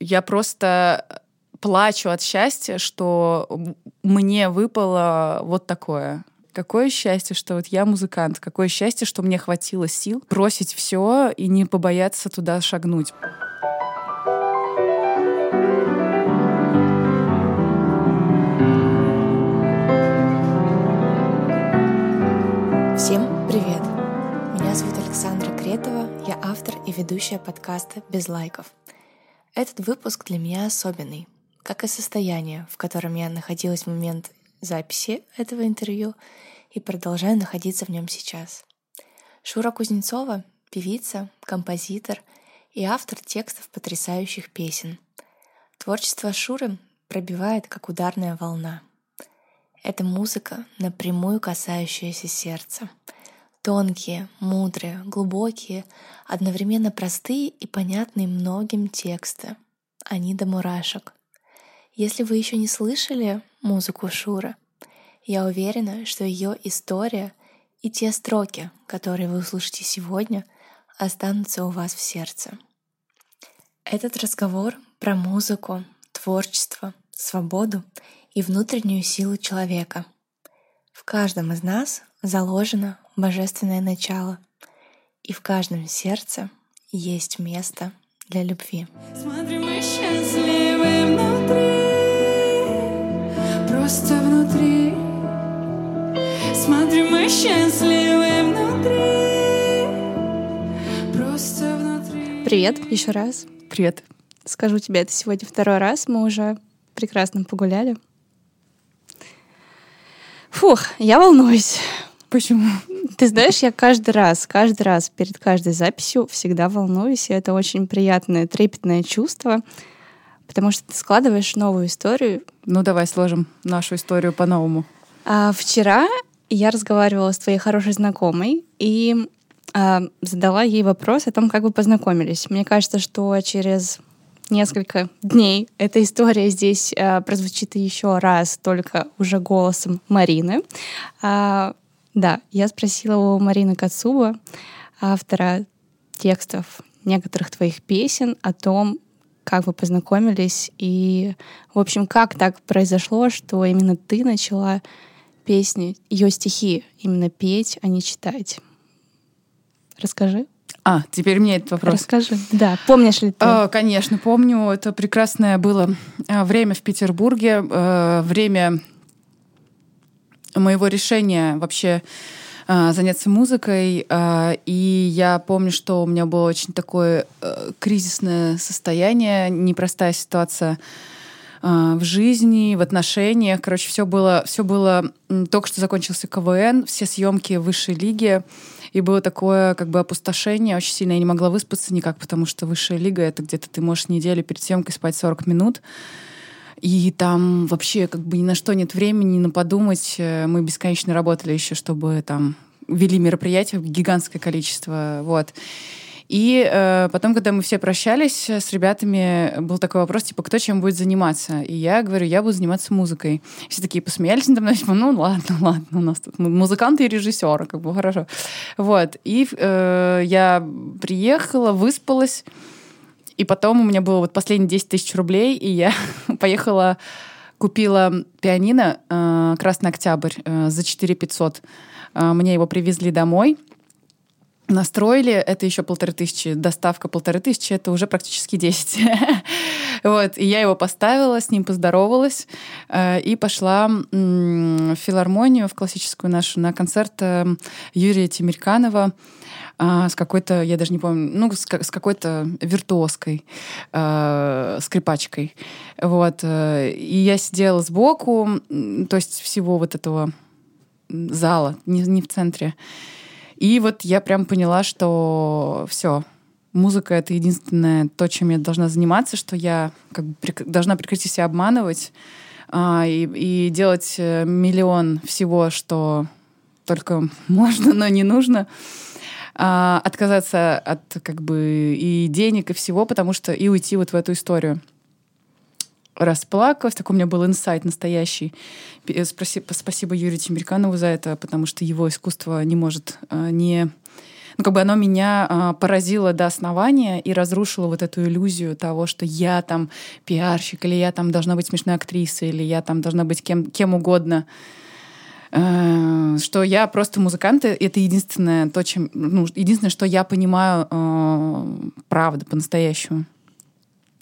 Я просто плачу от счастья, что мне выпало вот такое. Какое счастье, что вот я музыкант. Какое счастье, что мне хватило сил бросить все и не побояться туда шагнуть. Всем привет! Меня зовут Александра Кретова, я автор и ведущая подкаста «Без лайков». Этот выпуск для меня особенный, как и состояние, в котором я находилась в момент записи этого интервью и продолжаю находиться в нем сейчас. Шура Кузнецова — певица, композитор и автор текстов потрясающих песен. Творчество Шуры пробивает, как ударная волна — это музыка, напрямую касающаяся сердца. Тонкие, мудрые, глубокие, одновременно простые и понятные многим тексты. Они до мурашек. Если вы еще не слышали музыку Шуры, я уверена, что ее история и те строки, которые вы услышите сегодня, останутся у вас в сердце. Этот разговор про музыку, творчество, свободу и внутреннюю силу человека. В каждом из нас заложено божественное начало, и в каждом сердце есть место для любви. Смотри, мы счастливы внутри, просто внутри. Смотри, мы счастливы внутри, просто внутри. Привет еще раз. Привет. Скажу тебе, это сегодня второй раз. Мы уже прекрасно погуляли. Фух, я волнуюсь. Почему? Ты знаешь, я каждый раз, каждый раз перед каждой записью всегда волнуюсь, и это очень приятное, трепетное чувство, потому что ты складываешь новую историю. Ну, давай сложим нашу историю по-новому. А, вчера я разговаривала с твоей хорошей знакомой и а, задала ей вопрос о том, как вы познакомились. Мне кажется, что через несколько дней эта история здесь э, прозвучит еще раз, только уже голосом Марины. А, да, я спросила у Марины Кацуба, автора текстов некоторых твоих песен, о том, как вы познакомились и, в общем, как так произошло, что именно ты начала песни, ее стихи именно петь, а не читать. Расскажи. А, теперь мне этот вопрос. Расскажи. Да, помнишь ли ты? А, конечно, помню. Это прекрасное было а, время в Петербурге, а, время моего решения вообще а, заняться музыкой. И я помню, что у меня было очень такое кризисное состояние, непростая ситуация в жизни, в отношениях. Короче, все было, все было... Только что закончился КВН, все съемки высшей лиги. И было такое как бы опустошение очень сильно. Я не могла выспаться никак, потому что высшая лига — это где-то ты можешь неделю перед съемкой спать 40 минут. И там вообще как бы ни на что нет времени, ни на подумать. Э, мы бесконечно работали еще, чтобы там вели мероприятия, гигантское количество. Вот. И э, потом, когда мы все прощались с ребятами, был такой вопрос, типа, кто чем будет заниматься? И я говорю, я буду заниматься музыкой. Все такие посмеялись надо мной, типа, ну ладно, ладно, у нас тут музыканты и режиссеры, как бы хорошо. Вот. И э, я приехала, выспалась, и потом у меня было вот последние 10 тысяч рублей, и я поехала, купила пианино э, «Красный Октябрь» э, за 4 500. Э, мне его привезли домой — настроили, это еще полторы тысячи, доставка полторы тысячи, это уже практически десять. вот, и я его поставила, с ним поздоровалась э, и пошла в филармонию, в классическую нашу, на концерт э, Юрия Тимирканова э, с какой-то, я даже не помню, ну, с, с какой-то виртуозкой, э, скрипачкой. Вот. Э, и я сидела сбоку, то есть всего вот этого зала, не, не в центре. И вот я прям поняла, что все, музыка — это единственное то, чем я должна заниматься, что я как бы прек- должна прекратить себя обманывать а, и, и делать э, миллион всего, что только можно, но не нужно. А, отказаться от как бы и денег, и всего, потому что и уйти вот в эту историю расплакалась. Такой у меня был инсайт настоящий. Спасибо, спасибо Юрию Тимирканову за это, потому что его искусство не может э, не ну, как бы оно меня а, поразило до основания и разрушило вот эту иллюзию того, что я там пиарщик, или я там должна быть смешной актрисой, или я там должна быть кем, кем угодно э, что я просто музыкант, это единственное то, чем, ну, единственное, что я понимаю, э, правда, по-настоящему.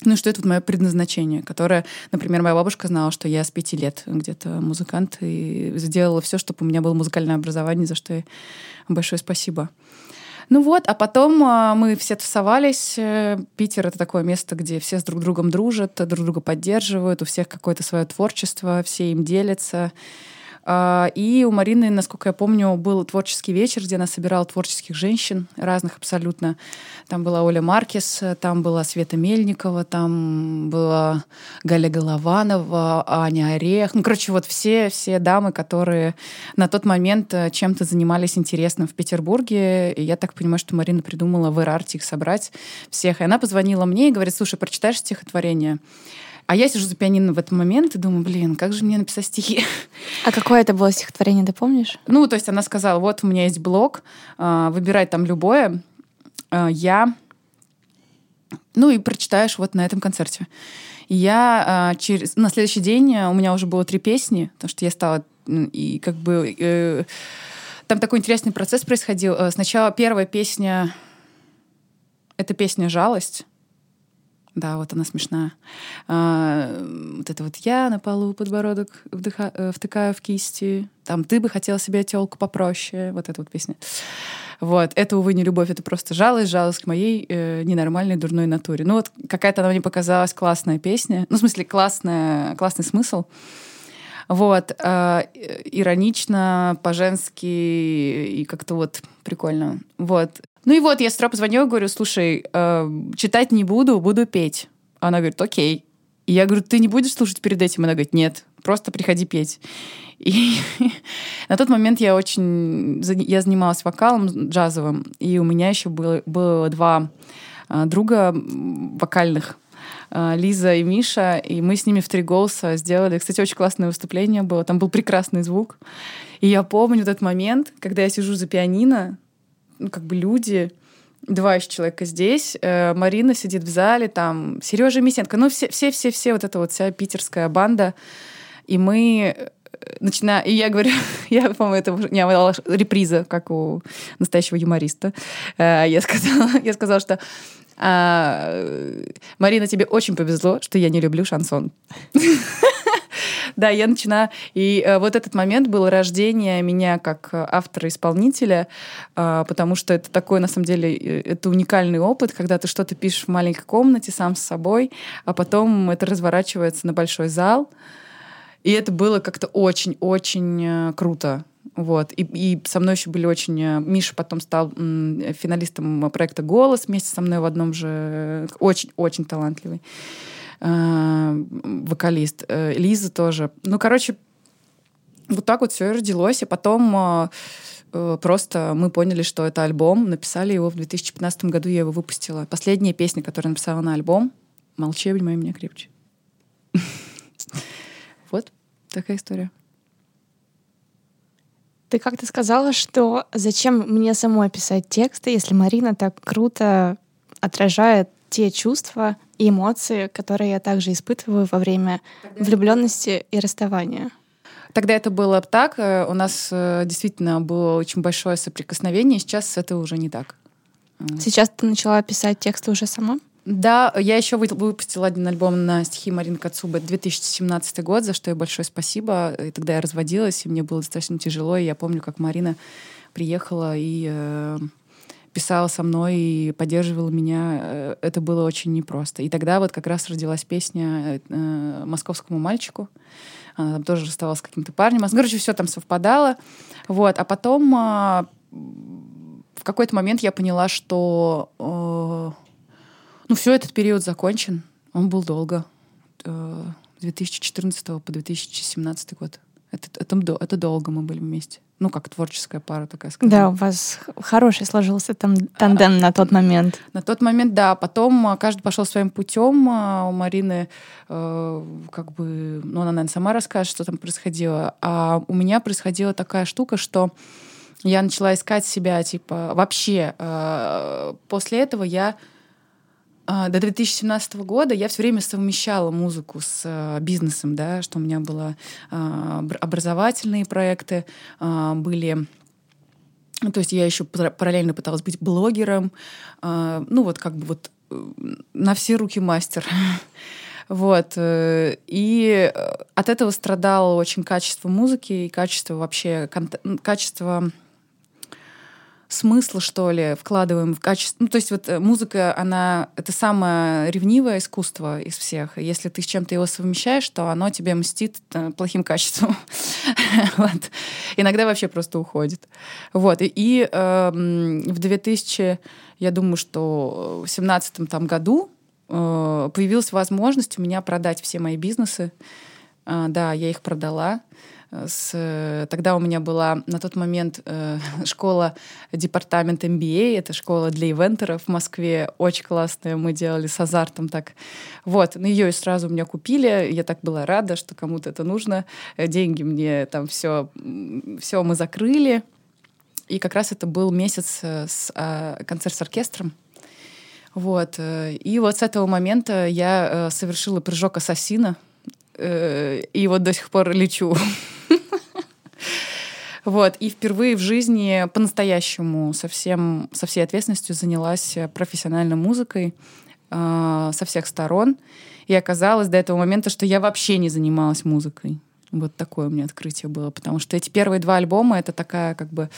Ну, что это вот мое предназначение, которое, например, моя бабушка знала, что я с пяти лет где-то музыкант, и сделала все, чтобы у меня было музыкальное образование, за что ей большое спасибо. Ну вот, а потом а, мы все тусовались. Э, Питер — это такое место, где все с друг другом дружат, друг друга поддерживают, у всех какое-то свое творчество, все им делятся. А, и у Марины, насколько я помню, был творческий вечер, где она собирала творческих женщин, разных абсолютно. Там была Оля Маркес, там была Света Мельникова, там была Галя Голованова, Аня Орех. Ну, короче, вот все, все дамы, которые на тот момент э, чем-то занимались интересным в Петербурге. И я так понимаю, что Марина придумала в Эрарте их собрать всех. И она позвонила мне и говорит, слушай, прочитаешь стихотворение? А я сижу за пианино в этот момент и думаю, блин, как же мне написать стихи? А какое это было стихотворение, ты помнишь? Ну, то есть она сказала, вот у меня есть блог, а, выбирай там любое, а, я... Ну и прочитаешь вот на этом концерте. И я а, через... на следующий день у меня уже было три песни, потому что я стала и как бы... Э, там такой интересный процесс происходил. Э, сначала первая песня — это песня «Жалость», да, вот она смешная. А, вот это вот я на полу подбородок вдыха, э, втыкаю в кисти. Там ты бы хотела себе телку попроще. Вот эта вот песня. Вот. Это, увы, не любовь, это просто жалость, жалость к моей э, ненормальной дурной натуре. Ну вот какая-то она мне показалась классная песня. Ну, в смысле, классная, классный смысл. Вот. Э, иронично, по-женски и как-то вот прикольно. Вот. Ну и вот я с утра позвонила, говорю, слушай, э, читать не буду, буду петь. Она говорит, окей. И я говорю, ты не будешь слушать перед этим? Она говорит, нет, просто приходи петь. И на тот момент я очень... Я занималась вокалом джазовым, и у меня еще было, было два э, друга вокальных, э, Лиза и Миша, и мы с ними в три голоса сделали. Кстати, очень классное выступление было, там был прекрасный звук. И я помню этот момент, когда я сижу за пианино, ну, как бы люди, два еще человека здесь, э, Марина сидит в зале, там Сережа Мисенко, ну все, все, все, все вот эта вот вся питерская банда, и мы э, начинаем, и я говорю, я, по-моему, это уже не реприза, как у настоящего юмориста. Э, я сказала, я сказала, что а, Марина, тебе очень повезло, что я не люблю шансон. Да, я начинаю... И э, вот этот момент был рождение меня как э, автора-исполнителя, э, потому что это такой, на самом деле, э, это уникальный опыт, когда ты что-то пишешь в маленькой комнате сам с собой, а потом это разворачивается на большой зал. И это было как-то очень-очень круто. Вот. И, и со мной еще были очень... Миша потом стал финалистом проекта «Голос» вместе со мной в одном же... Очень-очень талантливый. Э, вокалист, э, Лиза тоже. Ну, короче, вот так вот все и родилось, и потом э, просто мы поняли, что это альбом, написали его в 2015 году, я его выпустила. Последняя песня, которую написала на альбом «Молчи, обнимай меня крепче». Вот такая история. Ты как-то сказала, что зачем мне самой писать тексты, если Марина так круто отражает те чувства и эмоции, которые я также испытываю во время влюбленности и расставания. Тогда это было так. Э, у нас э, действительно было очень большое соприкосновение. Сейчас это уже не так. Сейчас ты начала писать тексты уже сама? Да, я еще выпустила один альбом на стихи Марины Кацубы 2017 год, за что ей большое спасибо. И тогда я разводилась, и мне было достаточно тяжело. И я помню, как Марина приехала и э, писала со мной и поддерживала меня, э, это было очень непросто. И тогда вот как раз родилась песня э, «Московскому мальчику». Она там тоже расставалась с каким-то парнем. Ну, короче, все там совпадало. Вот. А потом э, в какой-то момент я поняла, что э, ну, все, этот период закончен. Он был долго. Э, 2014 по 2017 год. Это, это, это долго мы были вместе ну, как творческая пара такая, скажем. Да, у вас хороший сложился там тандем на тот момент. На тот момент, да. Потом а, каждый пошел своим путем. А, у Марины, э, как бы, ну, она, наверное, сама расскажет, что там происходило. А у меня происходила такая штука, что я начала искать себя, типа, вообще. Э, после этого я до 2017 года я все время совмещала музыку с э, бизнесом, да, что у меня было образовательные проекты, были то есть я еще параллельно пыталась быть блогером, ну вот как бы вот на все руки мастер. Вот. И от этого страдало очень качество музыки и качество вообще, качество смысла, что ли, вкладываем в качество. Ну, то есть вот э, музыка, она это самое ревнивое искусство из всех. Если ты с чем-то его совмещаешь, то оно тебе мстит э, плохим качеством. вот. Иногда вообще просто уходит. Вот. И, и э, в 2000, я думаю, что в 2017 там, году э, появилась возможность у меня продать все мои бизнесы. Э, да, я их продала с... Тогда у меня была на тот момент э, школа департамент MBA, это школа для ивентеров в Москве, очень классная, мы делали с азартом так. Вот, ну ее сразу у меня купили, я так была рада, что кому-то это нужно, деньги мне там все, все мы закрыли, и как раз это был месяц э, с э, концерт с оркестром, вот. Э, и вот с этого момента я э, совершила прыжок ассасина, и вот до сих пор лечу Вот. И впервые в жизни по-настоящему со, всем, со всей ответственностью занялась профессиональной музыкой э, со всех сторон. И оказалось до этого момента, что я вообще не занималась музыкой. Вот такое у меня открытие было. Потому что эти первые два альбома, это такая как бы...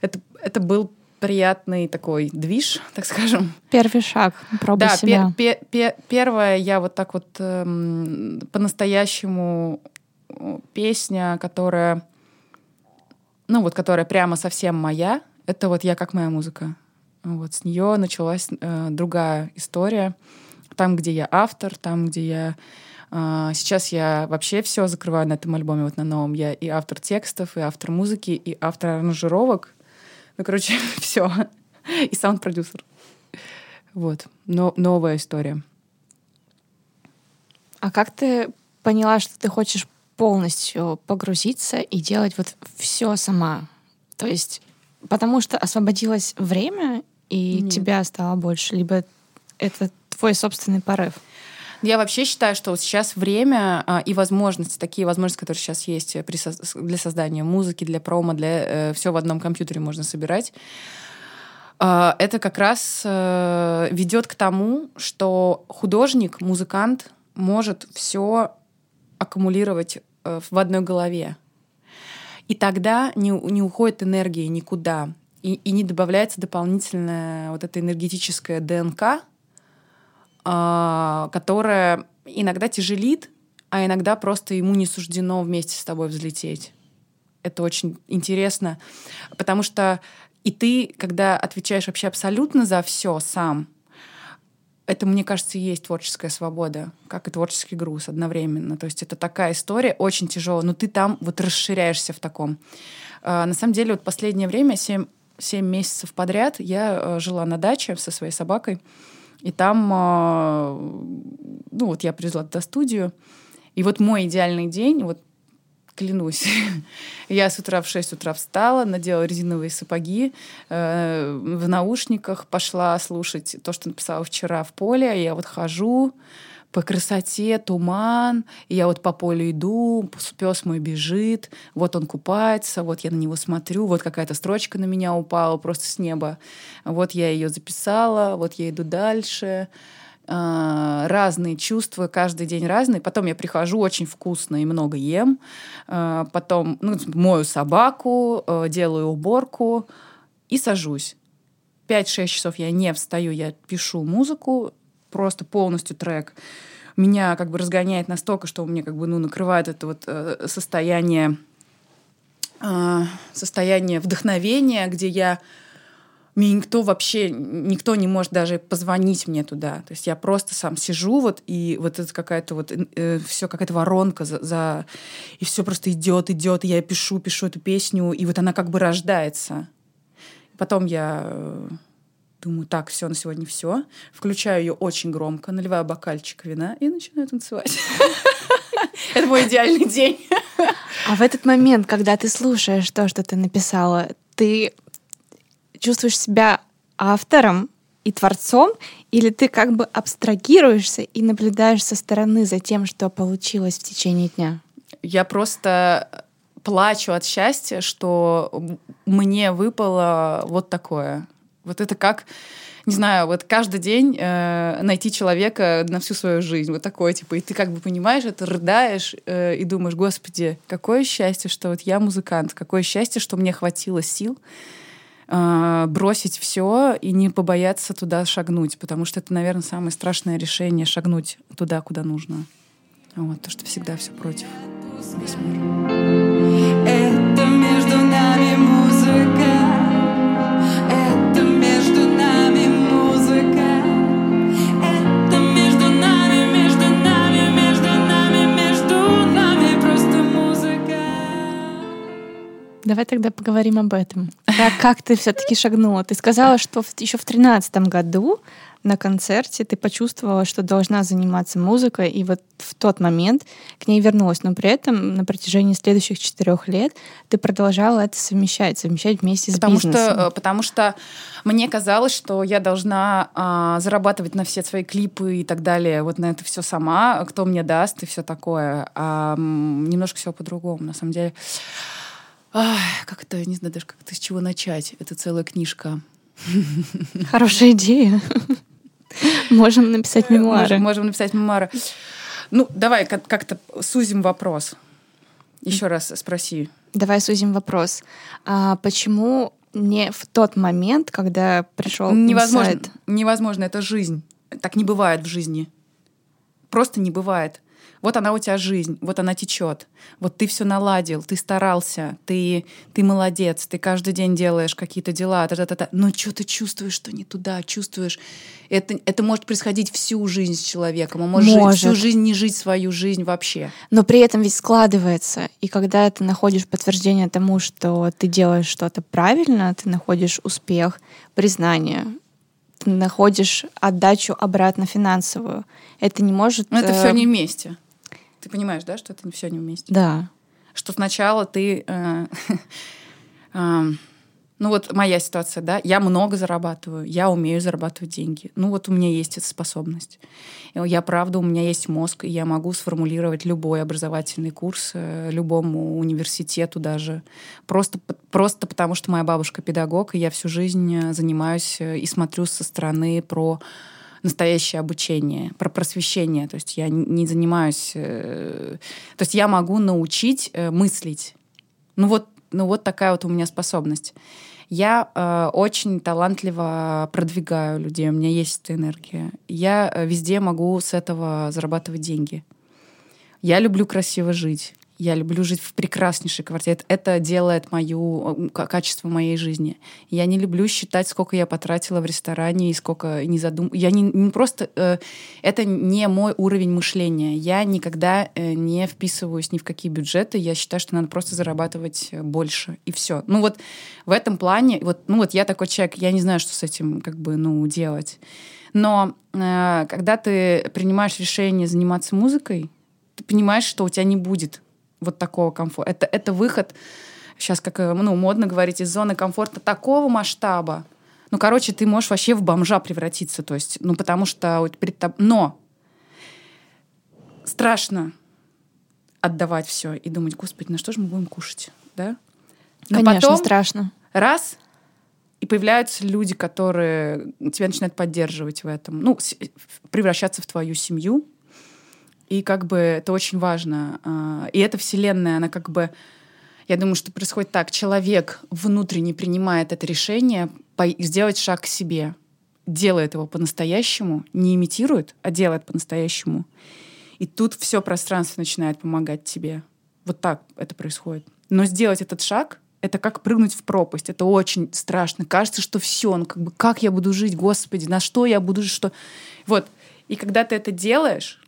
Это, это был приятный такой движ, так скажем. Первый шаг, пробуй да, себя. Пер, пер, первое, я вот так вот эм, по-настоящему э, песня, которая ну вот которая прямо совсем моя, это вот я как моя музыка. Вот с нее началась э, другая история. Там, где я автор, там, где я э, сейчас я вообще все закрываю на этом альбоме вот на новом. Я и автор текстов, и автор музыки, и автор аранжировок. Ну, короче, все. И саунд-продюсер. Вот. Но новая история. А как ты поняла, что ты хочешь полностью погрузиться и делать вот все сама. То есть потому что освободилось время, и Нет. тебя стало больше, либо это твой собственный порыв? Я вообще считаю, что вот сейчас время а, и возможности, такие возможности, которые сейчас есть при со для создания музыки, для промо, для э, все в одном компьютере можно собирать. Э, это как раз э, ведет к тому, что художник, музыкант может все аккумулировать Э, в одной голове. И тогда не, не уходит энергия никуда. И, и не добавляется дополнительная вот эта энергетическая ДНК, э, которая иногда тяжелит, а иногда просто ему не суждено вместе с тобой взлететь. Это очень интересно, потому что и ты, когда отвечаешь вообще абсолютно за все сам, это, мне кажется, и есть творческая свобода, как и творческий груз одновременно. То есть это такая история, очень тяжелая, но ты там вот расширяешься в таком. А, на самом деле, вот последнее время, 7, 7 месяцев подряд, я э, жила на даче со своей собакой, и там, а, ну вот я привезла туда студию, и вот мой идеальный день, вот клянусь. Я с утра в 6 утра встала, надела резиновые сапоги, э, в наушниках пошла слушать то, что написала вчера в поле. Я вот хожу по красоте, туман, и я вот по полю иду, пес мой бежит, вот он купается, вот я на него смотрю, вот какая-то строчка на меня упала просто с неба, вот я ее записала, вот я иду дальше, а, разные чувства, каждый день разные. Потом я прихожу, очень вкусно и много ем. А, потом ну, мою собаку, а, делаю уборку и сажусь. 5-6 часов я не встаю, я пишу музыку, просто полностью трек. Меня как бы разгоняет настолько, что у меня как бы ну, накрывает это вот э, состояние, состояние вдохновения, где я мне никто вообще, никто не может даже позвонить мне туда. То есть я просто сам сижу вот, и вот это какая-то вот, э, все какая-то воронка за, за... И все просто идет, идет, и я пишу, пишу эту песню, и вот она как бы рождается. Потом я э, думаю, так, все, на сегодня все. Включаю ее очень громко, наливаю бокальчик вина и начинаю танцевать. Это мой идеальный день. А в этот момент, когда ты слушаешь то, что ты написала, ты чувствуешь себя автором и творцом, или ты как бы абстрагируешься и наблюдаешь со стороны за тем, что получилось в течение дня? Я просто плачу от счастья, что мне выпало вот такое. Вот это как не знаю, вот каждый день э, найти человека на всю свою жизнь, вот такое, типа, и ты как бы понимаешь это, рыдаешь э, и думаешь, господи, какое счастье, что вот я музыкант, какое счастье, что мне хватило сил э, бросить все и не побояться туда шагнуть, потому что это, наверное, самое страшное решение шагнуть туда, куда нужно. Вот, то, что всегда все против. Весь мир. Давай тогда поговорим об этом. Как, как ты все-таки шагнула? Ты сказала, что в, еще в тринадцатом году на концерте ты почувствовала, что должна заниматься музыкой, и вот в тот момент к ней вернулась. Но при этом на протяжении следующих четырех лет ты продолжала это совмещать, совмещать вместе потому с бизнесом. Что, э, потому что мне казалось, что я должна а, зарабатывать на все свои клипы и так далее, вот на это все сама, кто мне даст и все такое. А немножко все по-другому, на самом деле. Ах, как это, не знаю даже, как это, с чего начать. Это целая книжка. Хорошая идея. Можем написать мемуары. Можем, можем написать мемуары. Ну, давай как-то сузим вопрос. Еще раз спроси. Давай сузим вопрос. А почему не в тот момент, когда пришел невозможно, инсайт? Невозможно, это жизнь. Так не бывает в жизни. Просто не бывает. Вот она у тебя жизнь, вот она течет. Вот ты все наладил, ты старался, ты, ты молодец, ты каждый день делаешь какие-то дела, та -та -та -та. но что ты чувствуешь, что не туда, чувствуешь. Это, это может происходить всю жизнь с человеком, а может, может. всю жизнь не жить свою жизнь вообще. Но при этом ведь складывается. И когда ты находишь подтверждение тому, что ты делаешь что-то правильно, ты находишь успех, признание, ты находишь отдачу обратно финансовую. Это не может... Но это все э, не вместе. Ты понимаешь, да, что это все не вместе? Да. Что сначала ты... Э, э, ну вот моя ситуация, да, я много зарабатываю, я умею зарабатывать деньги. Ну вот у меня есть эта способность. Я, правда, у меня есть мозг, и я могу сформулировать любой образовательный курс э, любому университету даже. Просто, просто потому, что моя бабушка педагог, и я всю жизнь э, занимаюсь э, и смотрю со стороны про настоящее обучение, про просвещение. То есть я не занимаюсь... То есть я могу научить мыслить. Ну вот, ну вот такая вот у меня способность. Я э, очень талантливо продвигаю людей, у меня есть эта энергия. Я э, везде могу с этого зарабатывать деньги. Я люблю красиво жить. Я люблю жить в прекраснейшей квартире. Это делает мою, качество моей жизни. Я не люблю считать, сколько я потратила в ресторане и сколько не задум... Я не, не просто... Э, это не мой уровень мышления. Я никогда э, не вписываюсь ни в какие бюджеты. Я считаю, что надо просто зарабатывать больше. И все. Ну вот в этом плане... Вот, ну вот я такой человек, я не знаю, что с этим как бы, ну, делать. Но э, когда ты принимаешь решение заниматься музыкой, ты понимаешь, что у тебя не будет вот такого комфорта. Это, это выход, сейчас как э, ну, модно говорить, из зоны комфорта такого масштаба. Ну, короче, ты можешь вообще в бомжа превратиться. То есть, ну, потому что перед тобой... Но страшно отдавать все и думать, господи, на что же мы будем кушать, да? Но Конечно, потом страшно. Раз, и появляются люди, которые тебя начинают поддерживать в этом, ну, превращаться в твою семью, и как бы это очень важно. А, и эта вселенная, она как бы... Я думаю, что происходит так. Человек внутренне принимает это решение сделать шаг к себе. Делает его по-настоящему, не имитирует, а делает по-настоящему. И тут все пространство начинает помогать тебе. Вот так это происходит. Но сделать этот шаг это как прыгнуть в пропасть. Это очень страшно. Кажется, что все, ну как бы как я буду жить, Господи, на что я буду жить, что... Вот. И когда ты это делаешь,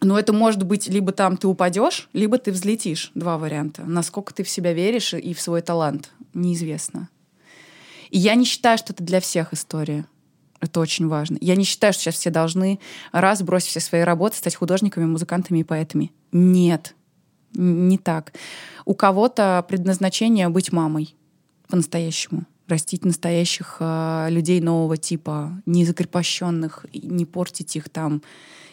но это может быть либо там ты упадешь, либо ты взлетишь. Два варианта. Насколько ты в себя веришь и в свой талант, неизвестно. И я не считаю, что это для всех история. Это очень важно. Я не считаю, что сейчас все должны раз бросить все свои работы, стать художниками, музыкантами и поэтами. Нет, не так. У кого-то предназначение быть мамой. по-настоящему, растить настоящих э, людей нового типа, не закрепощенных, не портить их там.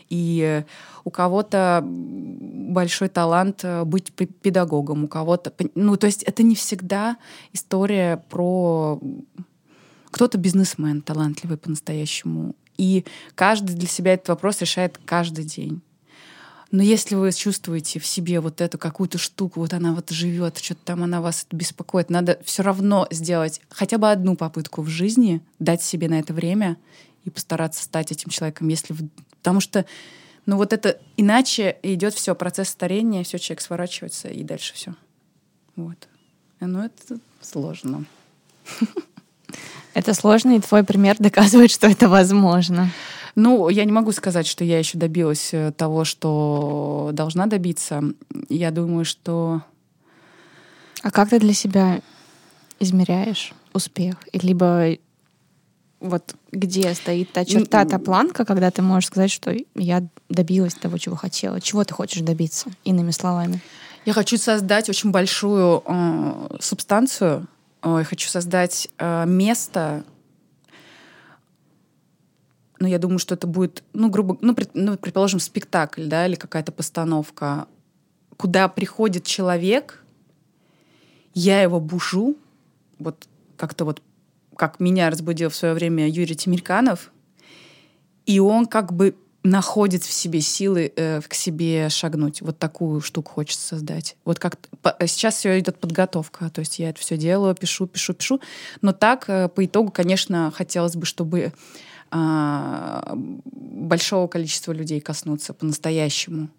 И у кого-то большой талант э, быть педагогом, у кого-то... Ну, то есть это не всегда история про... Кто-то бизнесмен талантливый по-настоящему. И каждый для себя этот вопрос решает каждый день. Но если вы чувствуете в себе вот эту какую-то штуку, вот она вот живет, что-то там она вас беспокоит, надо все равно сделать хотя бы одну попытку в жизни, дать себе на это время и постараться стать этим человеком, если потому что ну вот это иначе идет все процесс старения, все человек сворачивается и дальше все. Вот. Ну это сложно. Это сложно, и твой пример доказывает, что это возможно. Ну, я не могу сказать, что я еще добилась э, того, что должна добиться. Я думаю, что... А как ты для себя измеряешь успех? Либо вот где стоит та черта, та планка, когда ты можешь сказать, что я добилась того, чего хотела. Чего ты хочешь добиться, иными словами? Я хочу создать очень большую э, субстанцию. Э, я хочу создать э, место, ну, я думаю, что это будет, ну, грубо, ну, пред, ну предположим, спектакль, да, или какая-то постановка, куда приходит человек, я его бужу, вот как-то вот, как меня разбудил в свое время Юрий Тимирканов, и он как бы находит в себе силы э, к себе шагнуть. Вот такую штуку хочется создать. Вот как по, сейчас все идет подготовка, то есть я это все делаю, пишу, пишу, пишу, но так э, по итогу, конечно, хотелось бы, чтобы а, большого количества людей коснуться по-настоящему.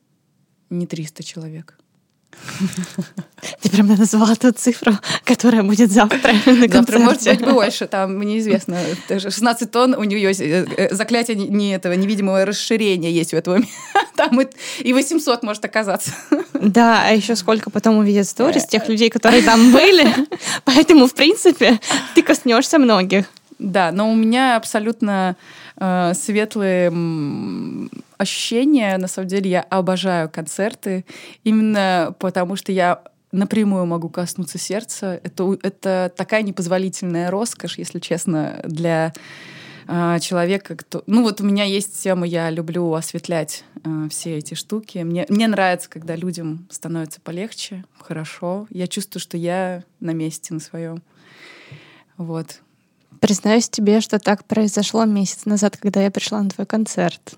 Не 300 человек. Ты прям назвала ту цифру, которая будет завтра на Завтра может быть больше, там неизвестно. 16 тонн, у нее есть э, э, заклятие не этого невидимого расширения есть у этого. Там и 800 может оказаться. Да, а еще сколько потом увидят сторис тех людей, которые там были. Поэтому, в принципе, ты коснешься многих. Да, но у меня абсолютно э, светлые ощущения. На самом деле я обожаю концерты именно потому, что я напрямую могу коснуться сердца. Это, это такая непозволительная роскошь, если честно, для э, человека, кто... Ну вот у меня есть тема, я люблю осветлять э, все эти штуки. Мне, мне нравится, когда людям становится полегче, хорошо. Я чувствую, что я на месте, на своем. Вот. Признаюсь тебе, что так произошло месяц назад, когда я пришла на твой концерт.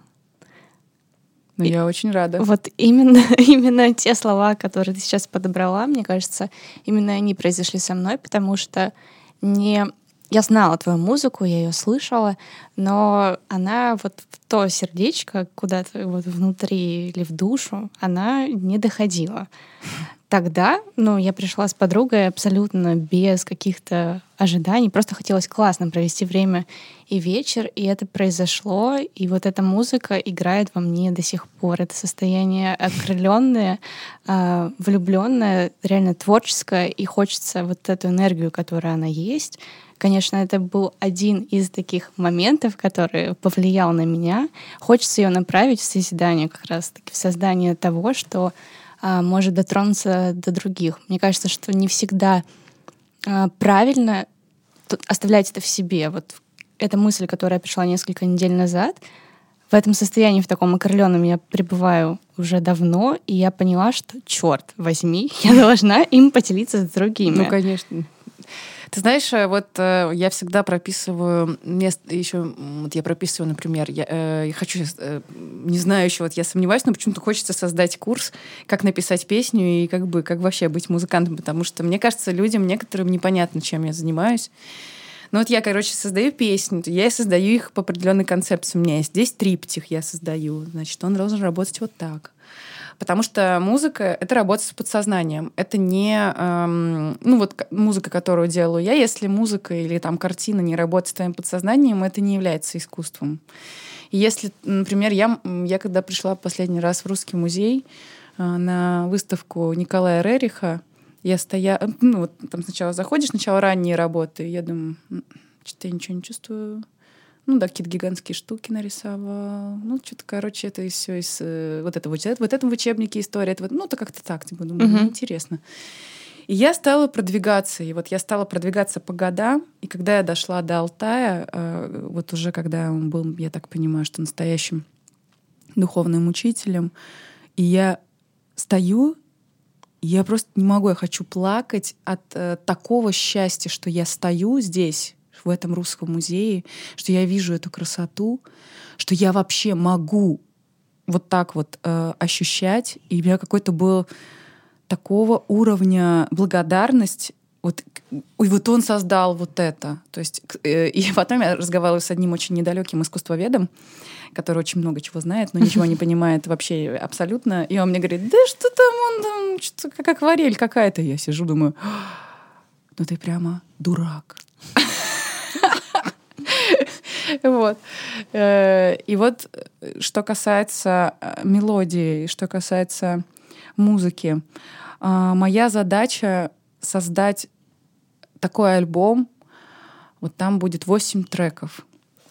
Ну, я очень рада. Вот именно, именно те слова, которые ты сейчас подобрала, мне кажется, именно они произошли со мной, потому что не я знала твою музыку, я ее слышала, но она вот в то сердечко куда-то вот внутри или в душу, она не доходила. Тогда, ну, я пришла с подругой абсолютно без каких-то ожиданий, просто хотелось классно провести время и вечер, и это произошло, и вот эта музыка играет во мне до сих пор. Это состояние окрыленное, а, влюбленное, реально творческое, и хочется вот эту энергию, которая она есть, Конечно, это был один из таких моментов, который повлиял на меня. Хочется ее направить в созидание как раз-таки, в создание того, что а, может дотронуться до других. Мне кажется, что не всегда а, правильно оставлять это в себе. Вот эта мысль, которая пришла несколько недель назад, в этом состоянии, в таком окрыленном я пребываю уже давно, и я поняла, что, черт возьми, я должна им поделиться с другими. Ну, конечно. Ты знаешь, э, вот э, я всегда прописываю место, еще вот я прописываю, например, я, э, я хочу, э, не знаю еще, вот я сомневаюсь, но почему-то хочется создать курс, как написать песню и как бы, как вообще быть музыкантом, потому что мне кажется, людям некоторым непонятно, чем я занимаюсь. Ну вот я, короче, создаю песню, я создаю их по определенной концепции. У меня есть здесь триптих я создаю, значит, он должен работать вот так. Потому что музыка — это работа с подсознанием. Это не... Эм, ну вот музыка, которую делаю я, если музыка или там картина не работает с твоим подсознанием, это не является искусством. Если, например, я, я когда пришла последний раз в Русский музей э, на выставку Николая Рериха, я стояла... Ну вот там сначала заходишь, сначала ранние работы, я думаю, что-то я ничего не чувствую ну да, какие-то гигантские штуки нарисовал. Ну, что-то, короче, это все из э, вот этого вот этом в учебнике история. Это вот, ну, то как-то так, типа, думаю, uh-huh. интересно. И я стала продвигаться. И вот я стала продвигаться по годам. И когда я дошла до Алтая, э, вот уже когда он был, я так понимаю, что настоящим духовным учителем, и я стою, и я просто не могу, я хочу плакать от э, такого счастья, что я стою здесь, в этом русском музее, что я вижу эту красоту, что я вообще могу вот так вот э, ощущать. И у меня какой-то был такого уровня благодарность. Вот, и вот он создал вот это. То есть, э, и потом я разговаривала с одним очень недалеким искусствоведом, который очень много чего знает, но ничего не понимает вообще абсолютно. И он мне говорит, да что там он там, что как акварель какая-то. Я сижу, думаю, ну ты прямо дурак. Вот. Э, и вот, что касается э, мелодии, что касается музыки, а, моя задача создать такой альбом, вот там будет 8 треков,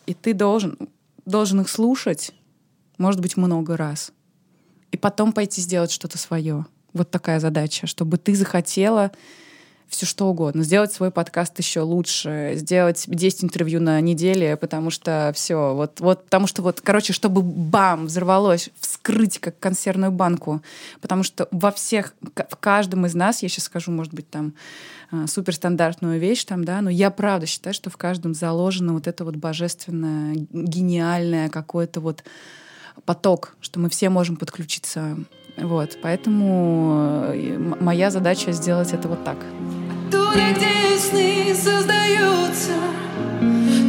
и ты должен, должен их слушать, может быть, много раз, и потом пойти сделать что-то свое. Вот такая задача, чтобы ты захотела все что угодно. Сделать свой подкаст еще лучше, сделать 10 интервью на неделе, потому что все, вот, вот, потому что вот, короче, чтобы бам, взорвалось, вскрыть как консервную банку, потому что во всех, в каждом из нас, я сейчас скажу, может быть, там а, суперстандартную вещь, там, да, но я правда считаю, что в каждом заложено вот это вот божественное, гениальное какое-то вот поток, что мы все можем подключиться. Вот, поэтому э, моя задача сделать это вот так. Оттуда, где сны создаются,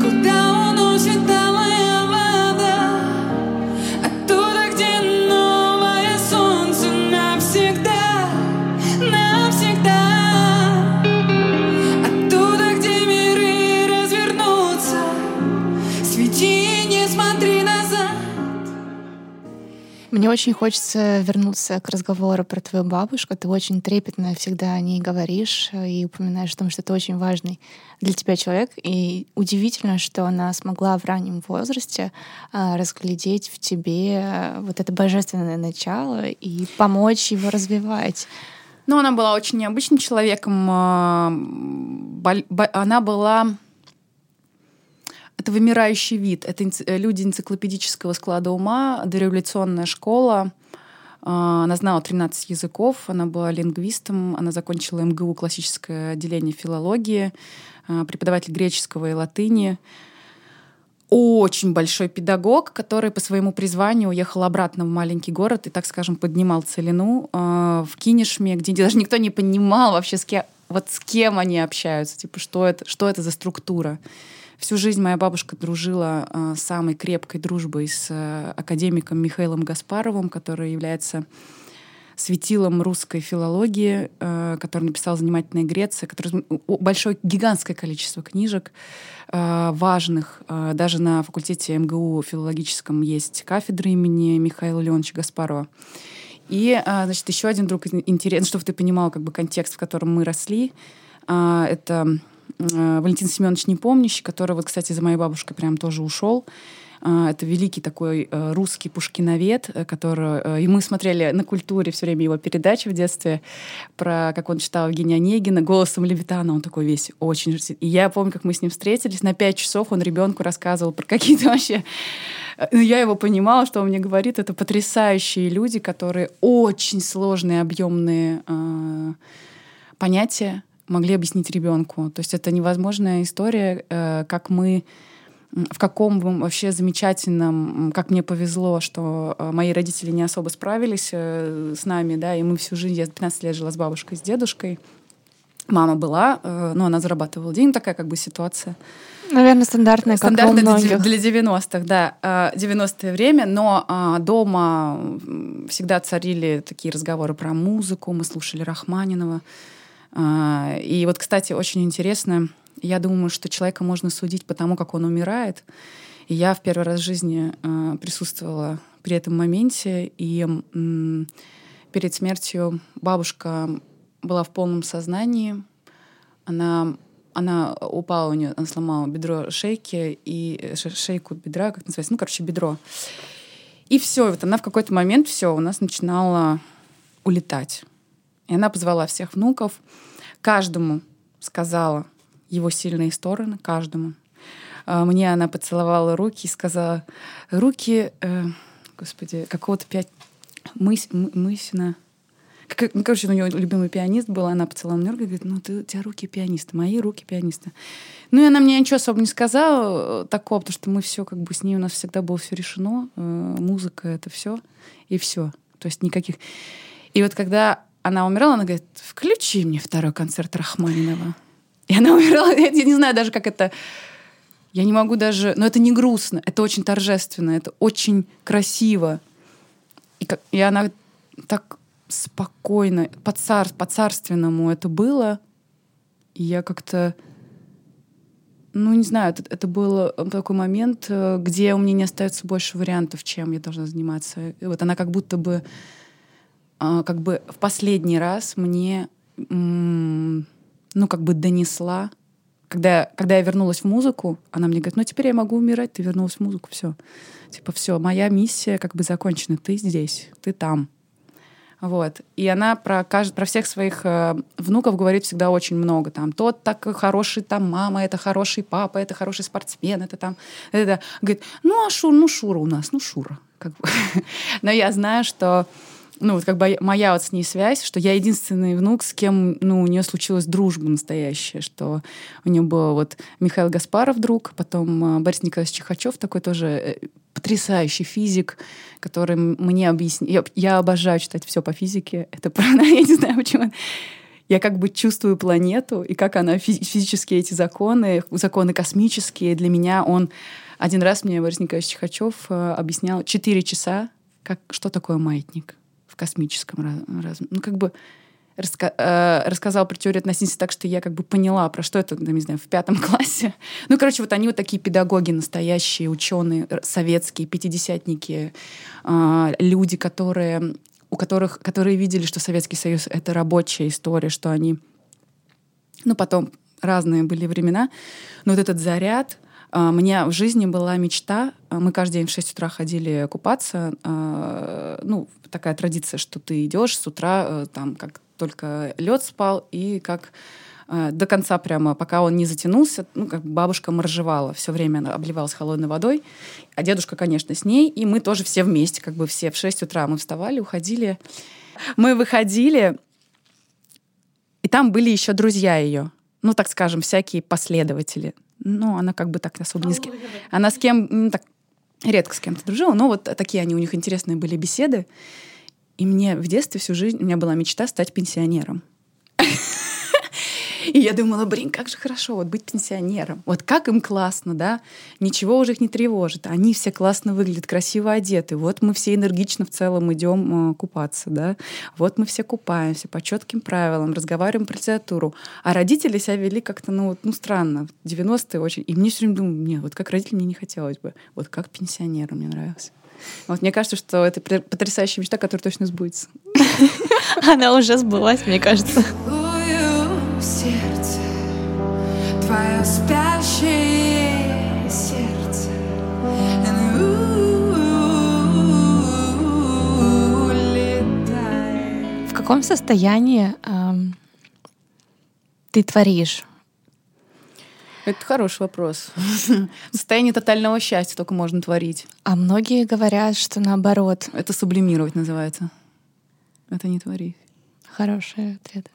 куда Мне очень хочется вернуться к разговору про твою бабушку. Ты очень трепетно всегда о ней говоришь и упоминаешь о том, что это очень важный для тебя человек. И удивительно, что она смогла в раннем возрасте а, разглядеть в тебе а, вот это божественное начало и помочь его развивать. Ну, она была очень необычным человеком. А, она была это вымирающий вид. Это э, люди энциклопедического склада ума, дореволюционная школа. А, она знала 13 языков, она была лингвистом, она закончила МГУ классическое отделение филологии, а, преподаватель греческого и латыни. Очень большой педагог, который по своему призванию уехал обратно в маленький город и, так скажем, поднимал целину э, в Кинешме, где даже никто не понимал вообще, с кем, вот с кем они общаются, типа, что это, что это за структура. Всю жизнь моя бабушка дружила э, самой крепкой дружбой с э, академиком Михаилом Гаспаровым, который является светилом русской филологии, э, который написал «Занимательная Греция», который большое, гигантское количество книжек э, важных. Э, даже на факультете МГУ филологическом есть кафедра имени Михаила Леоновича Гаспарова. И, значит, еще один друг интересный, чтобы ты понимал как бы контекст, в котором мы росли. Это Валентин Семенович Непомнящий, который, вот, кстати, за моей бабушкой прям тоже ушел. Э, это великий такой э, русский пушкиновед, который... И мы смотрели на культуре все время его передачи в детстве про, как он читал Евгения Онегина голосом Левитана. Он такой весь очень... И я помню, как мы с ним встретились. На пять часов он ребенку рассказывал про какие-то вообще... Ну, я его понимала, что он мне говорит. Это потрясающие люди, которые очень сложные, объемные э, понятия могли объяснить ребенку. То есть это невозможная история, э, как мы в каком вообще замечательном, как мне повезло, что э, мои родители не особо справились э, с нами, да, и мы всю жизнь, я 15 лет жила с бабушкой, с дедушкой. Мама была, но она зарабатывала деньги, такая как бы ситуация. Наверное, стандартная, как Стандартная у многих. для 90-х, да, 90-е время, но дома всегда царили такие разговоры про музыку, мы слушали Рахманинова, а, и вот, кстати, очень интересно, я думаю, что человека можно судить по тому, как он умирает. И я в первый раз в жизни а, присутствовала при этом моменте, и перед смертью бабушка была в полном сознании. Она, она упала, у нее, она сломала бедро шейки и шейку бедра, как называется, ну, короче, бедро. И все, вот она в какой-то момент все у нас начинала улетать. И она позвала всех внуков. каждому сказала его сильные стороны, каждому. А, мне она поцеловала руки и сказала, руки, э, господи, какого-то пять... Мыс, Мысина... Как, ну, короче, у нее любимый пианист был, она поцеловала мне руку и говорит, ну, ты, у тебя руки пианиста, мои руки пианиста. Ну, и она мне ничего особо не сказала э, такого, потому что мы все как бы с ней, у нас всегда было все решено, э, музыка — это все, и все. То есть никаких... И вот когда она умирала, она говорит, включи мне второй концерт Рахманинова. И она умирала, я не знаю даже, как это... Я не могу даже... Но это не грустно, это очень торжественно, это очень красиво. И, как... и она так спокойно, по-цар... по-царственному это было. И я как-то... Ну, не знаю, это, это был такой момент, э, где у меня не остается больше вариантов, чем я должна заниматься. И вот она как будто бы, как бы в последний раз мне, ну, как бы донесла когда, когда я вернулась в музыку, она мне говорит, ну теперь я могу умирать, ты вернулась в музыку, все. Типа, все, моя миссия как бы закончена, ты здесь, ты там. Вот. И она про, кажд... про всех своих э, внуков говорит всегда очень много. Там, тот такой хороший там мама, это хороший папа, это хороший спортсмен, это там... Это. Говорит, ну а Шур, ну Шура у нас, ну Шура. Как бы. Но я знаю, что ну, вот как бы моя вот с ней связь, что я единственный внук, с кем, ну, у нее случилась дружба настоящая, что у нее был вот Михаил Гаспаров друг, потом э, Борис Николаевич Чихачев, такой тоже э, потрясающий физик, который мне объяснил. Я, я обожаю читать все по физике. Это правда, я не знаю почему. Я как бы чувствую планету, и как она физически эти законы, законы космические. Для меня он... Один раз мне Борис Николаевич Чихачев э, объяснял 4 часа, как, что такое маятник космическом разуме. Ну, как бы раска э, рассказал про теорию относительности так, что я как бы поняла, про что это, не знаю, в пятом классе. Ну, короче, вот они вот такие педагоги настоящие, ученые, советские, пятидесятники, э, люди, которые у которых, которые видели, что Советский Союз — это рабочая история, что они... Ну, потом разные были времена, но вот этот заряд, у меня в жизни была мечта. А, мы каждый день в 6 утра ходили купаться. А, ну, такая традиция, что ты идешь с утра, э, там, как только лед спал, и как до конца прямо, пока он не затянулся, ну, как бабушка моржевала, все время она обливалась холодной водой, а дедушка, конечно, с ней, и мы тоже все вместе, как бы все в 6 утра мы вставали, уходили. Мы выходили, и там были еще друзья ее, ну, так скажем, всякие последователи — ну, она как бы так особо не с кем... Она с кем... Ну, так, редко с кем-то дружила, но вот такие они, у них интересные были беседы. И мне в детстве всю жизнь, у меня была мечта стать пенсионером. И я думала, блин, как же хорошо вот быть пенсионером. Вот как им классно, да? Ничего уже их не тревожит. Они все классно выглядят, красиво одеты. Вот мы все энергично в целом идем э, купаться, да? Вот мы все купаемся по четким правилам, разговариваем про литературу. А родители себя вели как-то, ну, вот, ну странно. 90-е очень. И мне все время думаю, нет, вот как родители мне не хотелось бы. Вот как пенсионеру мне нравилось. Вот мне кажется, что это потрясающая мечта, которая точно сбудется. Она уже сбылась, мне кажется сердце, твое спящее сердце. В каком состоянии эм, ты творишь? Это хороший вопрос. В состоянии тотального счастья только можно творить. А многие говорят, что наоборот. Это сублимировать называется. Это не творить. Хороший ответ.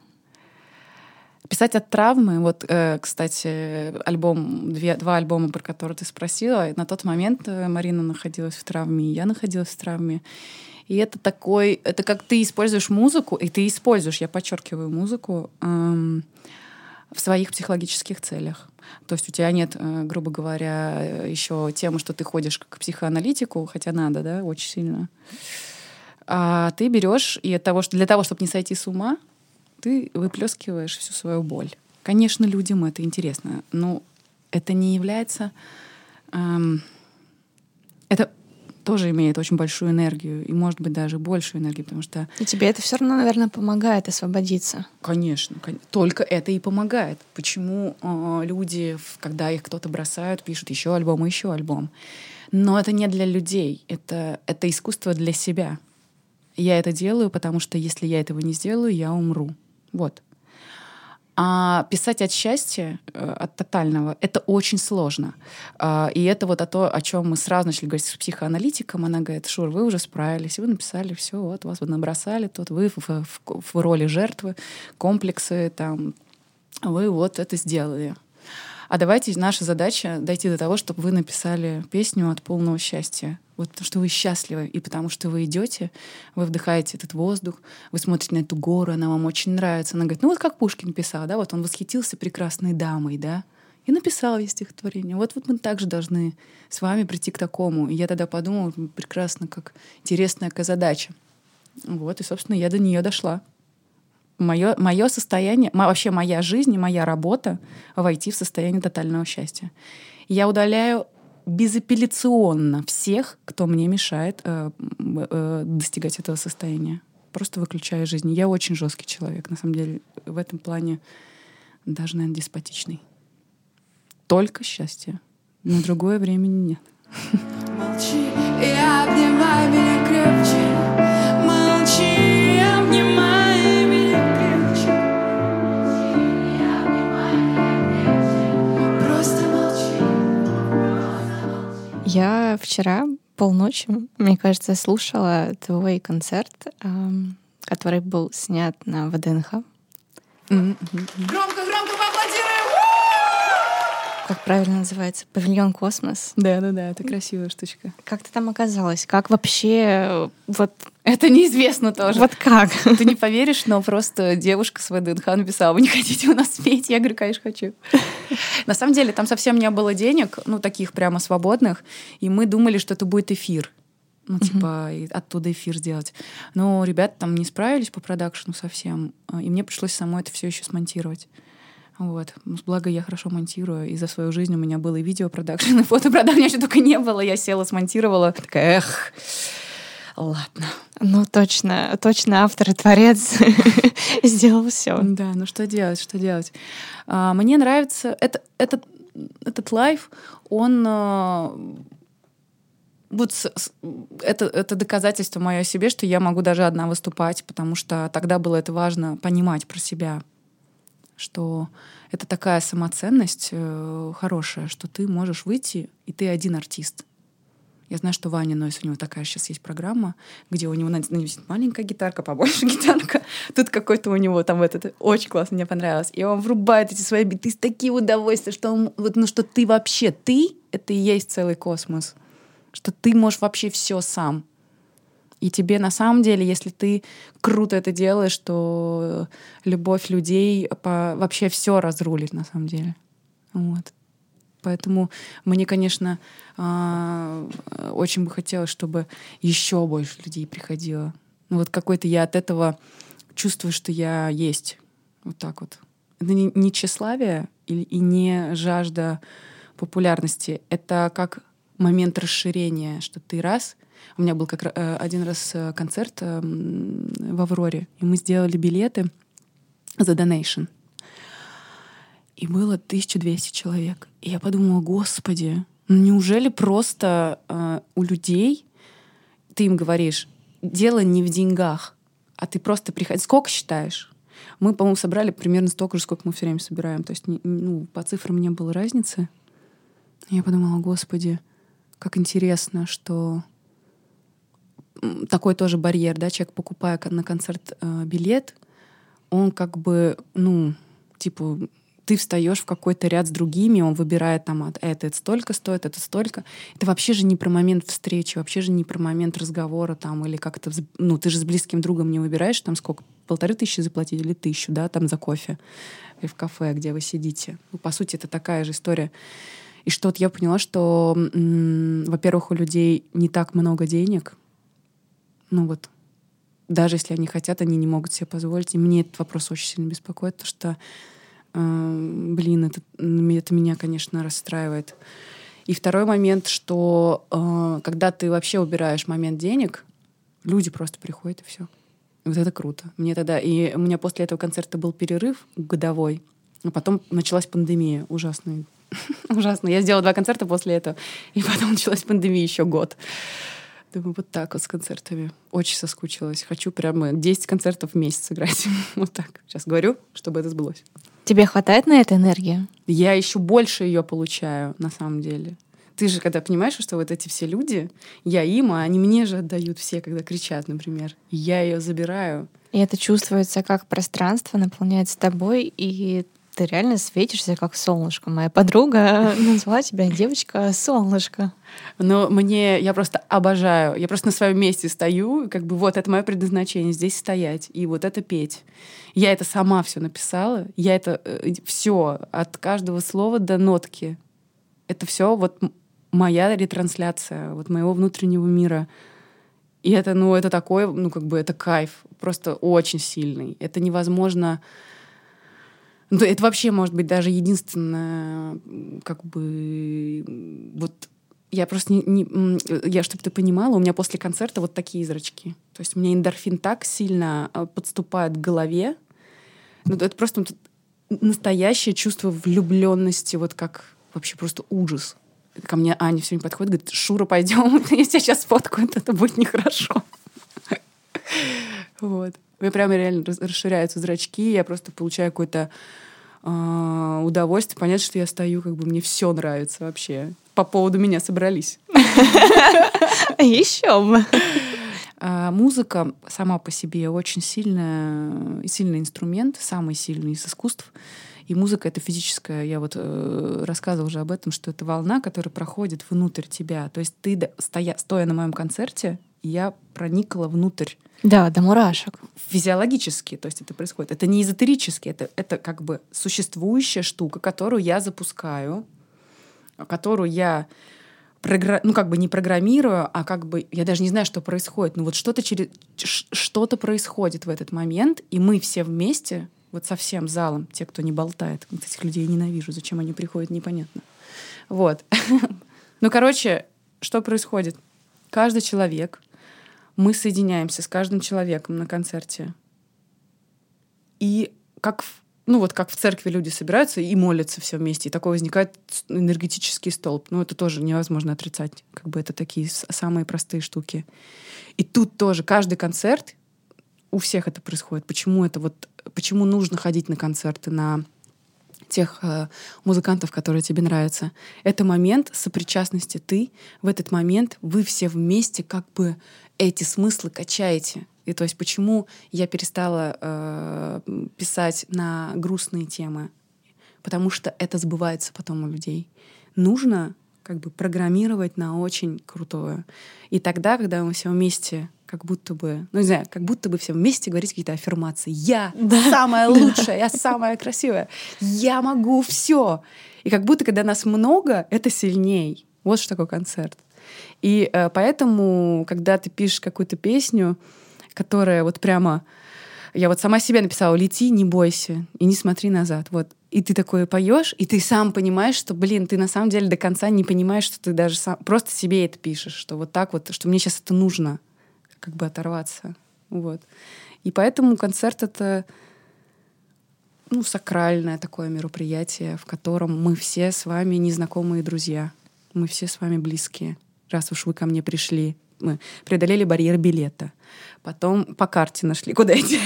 Писать от травмы, вот, э, кстати, альбом, две, два альбома, про которые ты спросила, на тот момент э, Марина находилась в травме, и я находилась в травме. И это такой, это как ты используешь музыку, и ты используешь, я подчеркиваю, музыку эм, в своих психологических целях. То есть у тебя нет, э, грубо говоря, еще темы, что ты ходишь к психоаналитику, хотя надо, да, очень сильно. А ты берешь, и от того, что для того, чтобы не сойти с ума, ты выплескиваешь всю свою боль. Конечно, людям это интересно, но это не является... Эм, это тоже имеет очень большую энергию, и, может быть, даже большую энергию, потому что... И тебе это все равно, наверное, помогает освободиться. Конечно, только это и помогает. Почему э, люди, когда их кто-то бросают, пишут еще альбом и еще альбом? Но это не для людей, это, это искусство для себя. Я это делаю, потому что если я этого не сделаю, я умру. Вот. А писать от счастья, э, от тотального, это очень сложно. А, и это вот о то, о чем мы сразу начали говорить с психоаналитиком. Она говорит, Шур, вы уже справились, вы написали все, вот вас вот набросали, тут вы в, в, в роли жертвы, комплексы, там, вы вот это сделали. А давайте наша задача дойти до того, чтобы вы написали песню от полного счастья. Вот что вы счастливы, и потому что вы идете, вы вдыхаете этот воздух, вы смотрите на эту гору, она вам очень нравится. Она говорит, ну вот как Пушкин писал, да, вот он восхитился прекрасной дамой, да, и написал ей стихотворение. Вот, вот мы также должны с вами прийти к такому. И я тогда подумала, прекрасно, как интересная какая задача. Вот, и, собственно, я до нее дошла мое, мое состояние, вообще моя жизнь и моя работа войти в состояние тотального счастья. Я удаляю безапелляционно всех, кто мне мешает э, э, достигать этого состояния. Просто выключаю жизнь. Я очень жесткий человек, на самом деле. В этом плане даже, наверное, деспотичный. Только счастье. На другое времени нет. Молчи и обнимай меня крепче. Я вчера полночи, мне кажется, слушала твой концерт, который был снят на ВДНХ. Громко, громко поаплодируем! Как правильно называется? Павильон Космос. Да, да, да, это красивая штучка. Как ты там оказалась? Как вообще вот это неизвестно тоже. Вот как? Ты не поверишь, но просто девушка с ВДНХ написала, вы не хотите у нас спеть? Я говорю, конечно, хочу. На самом деле там совсем не было денег, ну, таких прямо свободных, и мы думали, что это будет эфир. Ну, типа, оттуда эфир сделать. Но ребята там не справились по продакшену совсем, а, и мне пришлось самой это все еще смонтировать. Вот. Благо, я хорошо монтирую, и за свою жизнь у меня было и видеопродакшн, и фотопродакшн, у меня еще только не было. Я села, смонтировала. Такая, эх, Ладно. Ну, точно, точно автор и творец сделал все. Да, ну что делать, что делать? А, мне нравится это, этот, этот live, он а, вот это, это доказательство мое себе, что я могу даже одна выступать, потому что тогда было это важно понимать про себя, что это такая самоценность э, хорошая, что ты можешь выйти, и ты один артист. Я знаю, что Ваня Нойс, у него такая сейчас есть программа, где у него на ней маленькая гитарка, побольше гитарка. Тут какой-то у него там этот очень классно, мне понравилось. И он врубает эти свои биты с таким удовольствием, что он, вот, ну, что ты вообще, ты — это и есть целый космос. Что ты можешь вообще все сам. И тебе на самом деле, если ты круто это делаешь, то любовь людей по, вообще все разрулит на самом деле. Вот. Поэтому мне, конечно, а, очень бы хотелось, чтобы еще больше людей приходило. Ну вот какой-то я от этого чувствую, что я есть. Вот так вот. Это не, не тщеславие и, и не жажда популярности. Это как момент расширения, что ты раз... У меня был как э, один раз э, концерт в Авроре, и мы сделали билеты за donation — и было 1200 человек. И я подумала, господи, ну неужели просто э, у людей ты им говоришь, дело не в деньгах, а ты просто приходи. Сколько считаешь? Мы, по-моему, собрали примерно столько же, сколько мы все время собираем. То есть ну, по цифрам не было разницы. Я подумала, господи, как интересно, что такой тоже барьер, да, человек, покупая на концерт э, билет, он как бы, ну, типа, ты встаешь в какой-то ряд с другими, он выбирает там от это, это столько стоит, это столько. Это вообще же не про момент встречи, вообще же не про момент разговора там или как-то, ну, ты же с близким другом не выбираешь там сколько, полторы тысячи заплатить или тысячу, да, там за кофе или в кафе, где вы сидите. Ну, по сути, это такая же история. И что вот я поняла, что, во-первых, у людей не так много денег, ну вот, даже если они хотят, они не могут себе позволить. И мне этот вопрос очень сильно беспокоит, потому что блин, это, это меня, конечно, расстраивает. И второй момент, что э, когда ты вообще убираешь момент денег, люди просто приходят и все. Вот это круто. Мне тогда и у меня после этого концерта был перерыв годовой, а потом началась пандемия ужасная. Ужасно. Я сделала два концерта после этого, и потом началась пандемия еще год. Думаю, вот так вот с концертами. Очень соскучилась. Хочу прямо 10 концертов в месяц играть. вот так. Сейчас говорю, чтобы это сбылось. Тебе хватает на это энергии? Я еще больше ее получаю, на самом деле. Ты же, когда понимаешь, что вот эти все люди, я им, а они мне же отдают все, когда кричат, например. я ее забираю. И это чувствуется, как пространство наполняется тобой, и ты реально светишься, как солнышко. Моя подруга назвала тебя девочка солнышко. Но мне, я просто обожаю. Я просто на своем месте стою, как бы вот это мое предназначение, здесь стоять и вот это петь. Я это сама все написала. Я это э, все от каждого слова до нотки. Это все вот моя ретрансляция вот моего внутреннего мира. И это, ну, это такой, ну, как бы, это кайф, просто очень сильный. Это невозможно... Ну, это вообще, может быть, даже единственное, как бы, вот я просто не, не я, чтобы ты понимала, у меня после концерта вот такие зрачки. То есть у меня эндорфин так сильно а, подступает к голове. Ну, это просто настоящее чувство влюбленности, вот как вообще просто ужас ко мне Аня все время подходит, говорит, Шура, пойдем, я тебя сейчас сфоткаю, это будет нехорошо. Вот. Меня прямо реально расширяются зрачки, я просто получаю какое-то э, удовольствие понять, что я стою, как бы мне все нравится вообще. По поводу меня собрались. Еще бы. А, музыка сама по себе очень сильная, сильный инструмент, самый сильный из искусств. И музыка — это физическая. Я вот э, рассказывала уже об этом, что это волна, которая проходит внутрь тебя. То есть ты, стоя, стоя на моем концерте, я проникла внутрь. Да, до мурашек. Физиологически, то есть это происходит. Это не эзотерически, это, это как бы существующая штука, которую я запускаю, которую я програ... ну как бы не программирую, а как бы я даже не знаю, что происходит. Но вот что-то через что-то происходит в этот момент, и мы все вместе вот со всем залом, те, кто не болтает. Вот этих людей я ненавижу. Зачем они приходят, непонятно. Вот. Ну, короче, что происходит? Каждый человек, мы соединяемся с каждым человеком на концерте. И как в, ну вот как в церкви люди собираются и молятся все вместе, и такой возникает энергетический столб. Ну, это тоже невозможно отрицать. Как бы это такие самые простые штуки. И тут тоже каждый концерт у всех это происходит. Почему это вот, почему нужно ходить на концерты, на тех э, музыкантов, которые тебе нравятся. Это момент сопричастности. Ты в этот момент, вы все вместе как бы эти смыслы качаете. И то есть почему я перестала э, писать на грустные темы? Потому что это сбывается потом у людей. Нужно как бы программировать на очень крутое. И тогда, когда мы все вместе как будто бы, ну не знаю, как будто бы все вместе говорить какие-то аффирмации. Я да. самая лучшая, я самая красивая, я могу все. И как будто, когда нас много, это сильней. Вот что такое концерт. И э, поэтому, когда ты пишешь какую-то песню, которая вот прямо... Я вот сама себе написала «Лети, не бойся и не смотри назад». Вот. И ты такое поешь, и ты сам понимаешь, что, блин, ты на самом деле до конца не понимаешь, что ты даже сам... Просто себе это пишешь, что вот так вот, что мне сейчас это нужно как бы оторваться. Вот. И поэтому концерт — это ну, сакральное такое мероприятие, в котором мы все с вами незнакомые друзья. Мы все с вами близкие. Раз уж вы ко мне пришли, мы преодолели барьер билета. Потом по карте нашли, куда идти.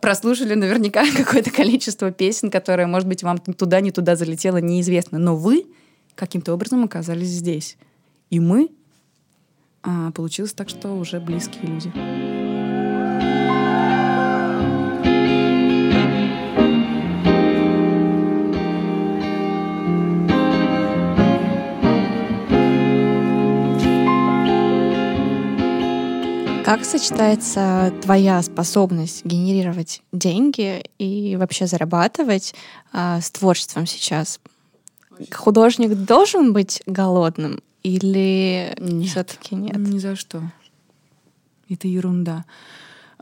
Прослушали наверняка какое-то количество песен, которые, может быть, вам туда, не туда залетело, неизвестно. Но вы каким-то образом оказались здесь. И мы а получилось так, что уже близкие люди. Как сочетается твоя способность генерировать деньги и вообще зарабатывать а, с творчеством сейчас? Художник должен быть голодным или все-таки нет? Ни за что. Это ерунда.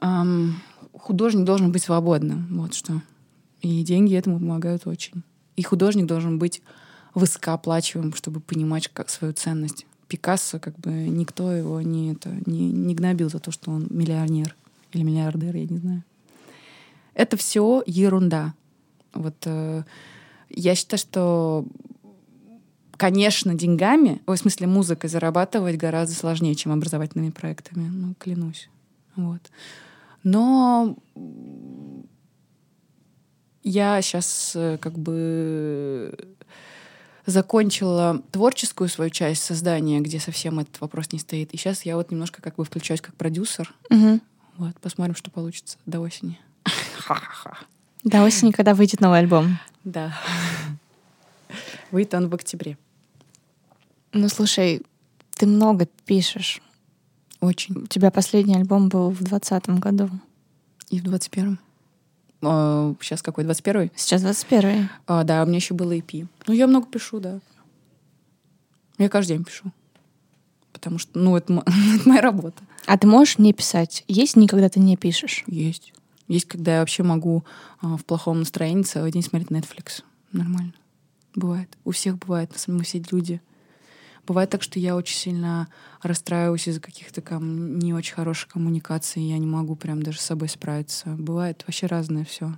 Эм, художник должен быть свободным, вот что. И деньги этому помогают очень. И художник должен быть высокооплачиваемым, чтобы понимать как свою ценность. Пикассо, как бы никто его не, это, не, не гнобил за то, что он миллионер или миллиардер, я не знаю. Это все ерунда. Вот э, я считаю, что Конечно, деньгами, в смысле музыкой зарабатывать гораздо сложнее, чем образовательными проектами, ну, клянусь. Вот. Но я сейчас э, как бы закончила творческую свою часть создания, где совсем этот вопрос не стоит. И сейчас я вот немножко как бы включаюсь как продюсер. Мгм. Вот, посмотрим, что получится до осени. До осени, когда выйдет новый альбом. Да. Выйдет он в октябре. Ну, слушай, ты много пишешь. Очень. У тебя последний альбом был в двадцатом году. И в 21-м. Сейчас какой? 21-й? Сейчас 21 А, да, у меня еще было EP. Ну, я много пишу, да. Я каждый день пишу. Потому что, ну, это, это моя работа. А ты можешь не писать? Есть никогда ты не пишешь? Есть. Есть, когда я вообще могу а, в плохом настроении целый день смотреть Netflix. Нормально. Бывает. У всех бывает. На самом деле, мы все люди. Бывает так, что я очень сильно расстраиваюсь из-за каких-то там не очень хороших коммуникаций, я не могу прям даже с собой справиться. Бывает вообще разное все.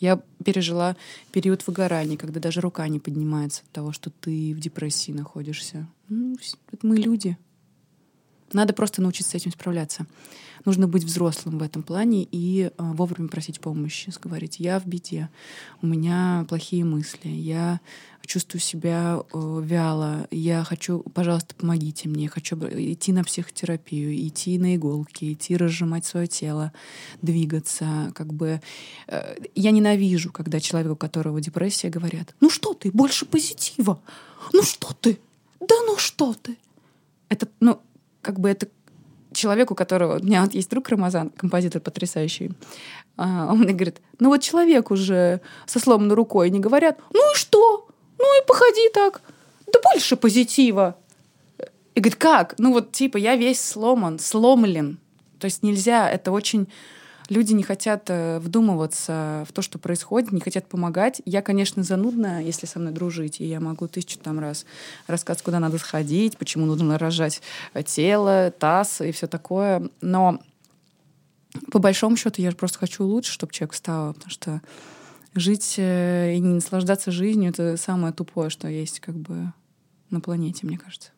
Я пережила период выгорания, когда даже рука не поднимается от того, что ты в депрессии находишься. Ну, мы люди. Надо просто научиться с этим справляться. Нужно быть взрослым в этом плане и а, вовремя просить помощи, говорить, я в беде, у меня плохие мысли, я чувствую себя э, вяло, я хочу, пожалуйста, помогите мне, я хочу б- идти на психотерапию, идти на иголки, идти разжимать свое тело, двигаться, как бы. э, Я ненавижу, когда человеку, у которого депрессия, говорят, ну что ты, больше позитива, ну что ты, да ну что ты. Это, ну, как бы это человеку, у которого... У меня вот есть друг Рамазан, композитор потрясающий. А, Он мне говорит, ну вот человек уже со сломанной рукой не говорят, ну и что? Ну и походи так. Да больше позитива. И говорит, как? Ну вот типа я весь сломан, сломлен. То есть нельзя, это очень... Люди не хотят э, вдумываться в то, что происходит, не хотят помогать. Я, конечно, занудна, если со мной дружить, и я могу тысячу там раз рассказывать, куда надо сходить, почему нужно рожать э, тело, таз и все такое. Но по большому счету я просто хочу лучше, чтобы человек встал, потому что жить э, и не наслаждаться жизнью — это самое тупое, что есть как бы на планете, мне кажется.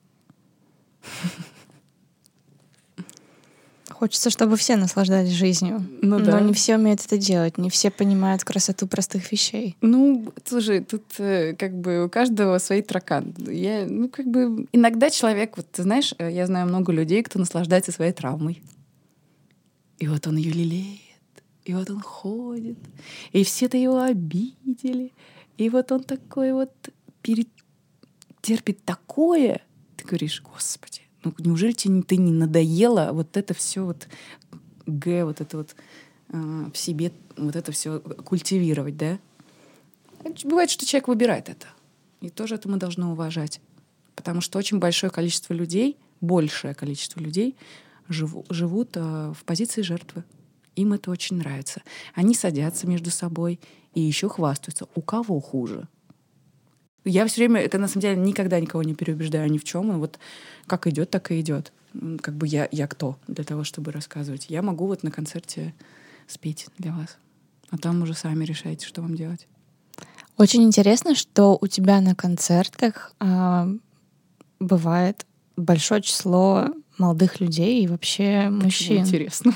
Хочется, чтобы все наслаждались жизнью. Ну Но да. не все умеют это делать, не все понимают красоту простых вещей. Ну, слушай, тут э, как бы у каждого свои таракан. Я, ну, как бы иногда человек, вот ты знаешь, э, я знаю много людей, кто наслаждается своей травмой. И вот он ее лелеет, и вот он ходит, и все-то его обидели, и вот он такой вот пере- терпит такое. Ты говоришь, господи, ну неужели тебе ты не надоело вот это все вот г, вот это вот э, в себе, вот это все культивировать, да? Бывает, что человек выбирает это. И тоже это мы должны уважать. Потому что очень большое количество людей, большее количество людей живу- живут э, в позиции жертвы. Им это очень нравится. Они садятся между собой и еще хвастаются. У кого хуже? Я все время, это на самом деле никогда никого не переубеждаю ни в чем. И вот как идет, так и идет. Как бы я, я кто для того, чтобы рассказывать? Я могу вот на концерте спеть для вас. А там уже сами решайте, что вам делать. Очень интересно, что у тебя на концертах а, бывает большое число молодых людей и вообще Почему мужчин. Интересно.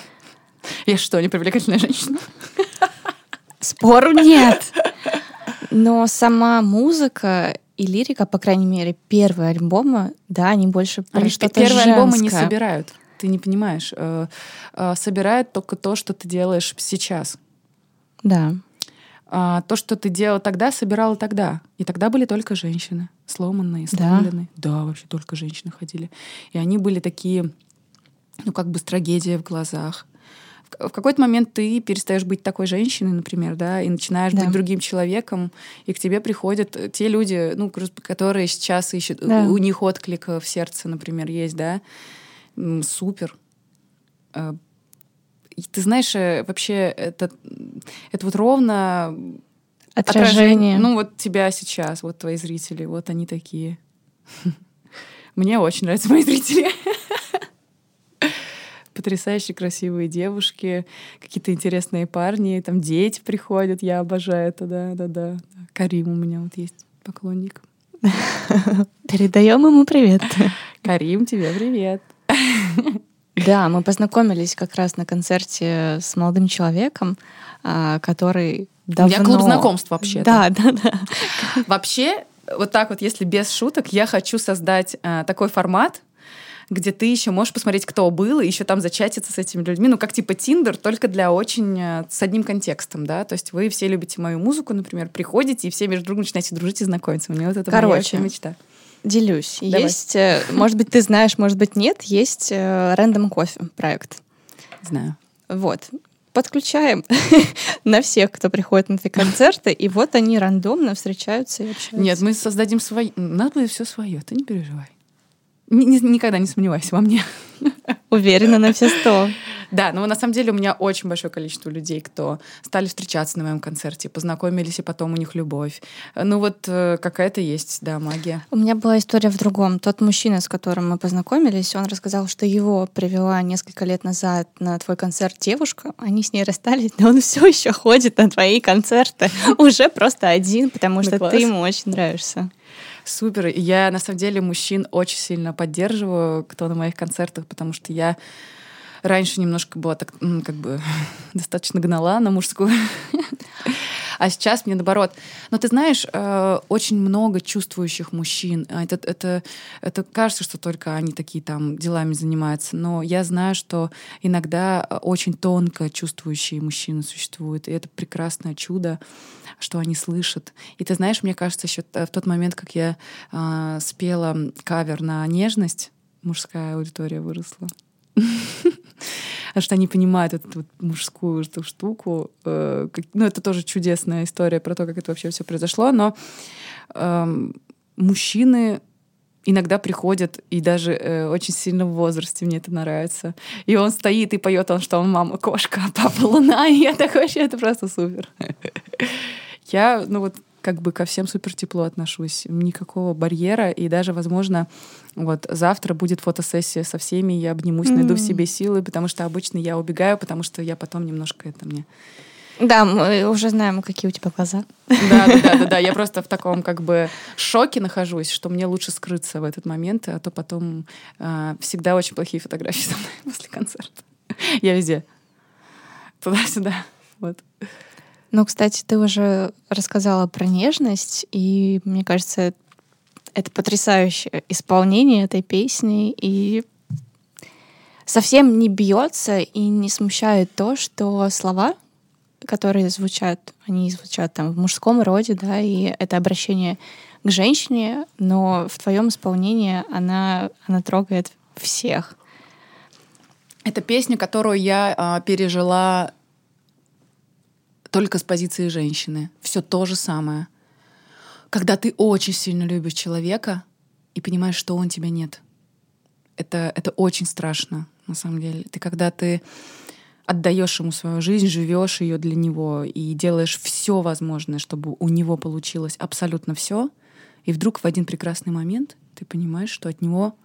Я что, не привлекательная женщина? Спору нет. Но сама музыка и лирика, по крайней мере, первые альбомы, да, они больше про Они что-то первые альбомы не женское. собирают. Ты не понимаешь. Э, э, Собирают только то, что ты делаешь сейчас. Да. А то, что ты делал тогда, собирала тогда. И тогда были только женщины. Сломанные, Да? сломленные. Да, вообще только женщины ходили. И они были такие, ну, как бы с трагедией в глазах. В какой-то момент ты перестаешь быть такой женщиной, например, да, и начинаешь Да. быть другим человеком, и к тебе приходят те люди, ну, которые сейчас ищут, Да. у них отклик э, в сердце, например, есть, да, супер. Э, и ты знаешь, э, вообще это, это вот ровно Отражение. Ну, вот тебя сейчас, вот твои зрители, вот они такие. Мне очень нравятся мои зрители. Потрясающие красивые девушки, какие-то интересные парни, там дети приходят, я обожаю это, да, да, да. Карим у меня вот есть поклонник. Передаем ему привет. Карим, тебе привет. Да, мы познакомились как раз на концерте с молодым человеком, а, который давно... У меня клуб знакомств вообще. Да, да, да. Вообще, вот так вот, если без шуток, я хочу создать а, такой формат, где ты еще можешь посмотреть, кто был, и еще там зачатиться с этими людьми. Ну, как типа Тиндер, только для очень... Э, с одним контекстом, да? То есть вы все любите мою музыку, например, приходите, и все между другом начинаете дружить и знакомиться. У меня вот это Короче, моя мечта. Делюсь. Давай. Есть, э, может быть, ты знаешь, может быть, нет, есть Random э, Coffee проект. Знаю. Вот подключаем на всех, кто приходит на эти концерты, и вот они рандомно встречаются и общаются. Нет, мы создадим свои... Надо будет все свое, ты не переживай. Ни, никогда не сомневайся во мне. Уверена на все сто. Да, но на самом деле у меня очень большое количество людей, кто стали встречаться на моем концерте, познакомились, и потом у них любовь. Ну вот э, какая-то есть, да, магия. У меня была история в другом. Тот мужчина, с которым мы познакомились, он рассказал, что его привела несколько лет назад на твой концерт девушка. Они с ней расстались, но он все еще ходит на твои концерты. Уже просто один, потому что ты ему очень нравишься. Супер. Я, на самом деле, мужчин очень сильно поддерживаю, кто на моих концертах, потому что я раньше немножко была так, как бы, достаточно гнала на мужскую. А сейчас мне наоборот. Но ты знаешь, э, очень много чувствующих мужчин. А это, это, это кажется, что только они такие там делами занимаются. Но я знаю, что иногда очень тонко чувствующие мужчины существуют. И это прекрасное чудо, что они слышат. И ты знаешь, мне кажется, еще в тот момент, как я э, спела кавер на нежность, мужская аудитория выросла. Потому что они понимают эту вот мужскую эту штуку. Э, ну, это тоже чудесная история про то, как это вообще все произошло. Но э, мужчины иногда приходят и даже э, очень сильно в возрасте, мне это нравится. И он стоит и поет он, что он мама кошка, а папа луна, и я такой вообще, это просто супер. Я, ну вот, как бы ко всем супер тепло отношусь. Никакого барьера. И даже, возможно, вот завтра будет фотосессия со всеми, я обнимусь, mm. найду в себе силы, потому что обычно я убегаю, потому что я потом немножко это мне... Да, мы уже знаем, какие у тебя глаза. Да, да, да, да, да. Я просто в таком как бы шоке нахожусь, что мне лучше скрыться в этот момент, а то потом э, всегда очень плохие фотографии со мной после концерта. Я везде. Туда-сюда. Вот. Ну, кстати, ты уже рассказала про нежность, и мне кажется, это потрясающее исполнение этой песни, и совсем не бьется и не смущает то, что слова, которые звучат, они звучат там в мужском роде, да, и это обращение к женщине, но в твоем исполнении она, она трогает всех. Это песня, которую я а, пережила только с позиции женщины. Все то же самое. Когда ты очень сильно любишь человека и понимаешь, что он тебя нет. Это, это очень страшно, на самом деле. Ты когда ты отдаешь ему свою жизнь, живешь ее для него и делаешь все возможное, чтобы у него получилось абсолютно все, и вдруг в один прекрасный момент ты понимаешь, что от него,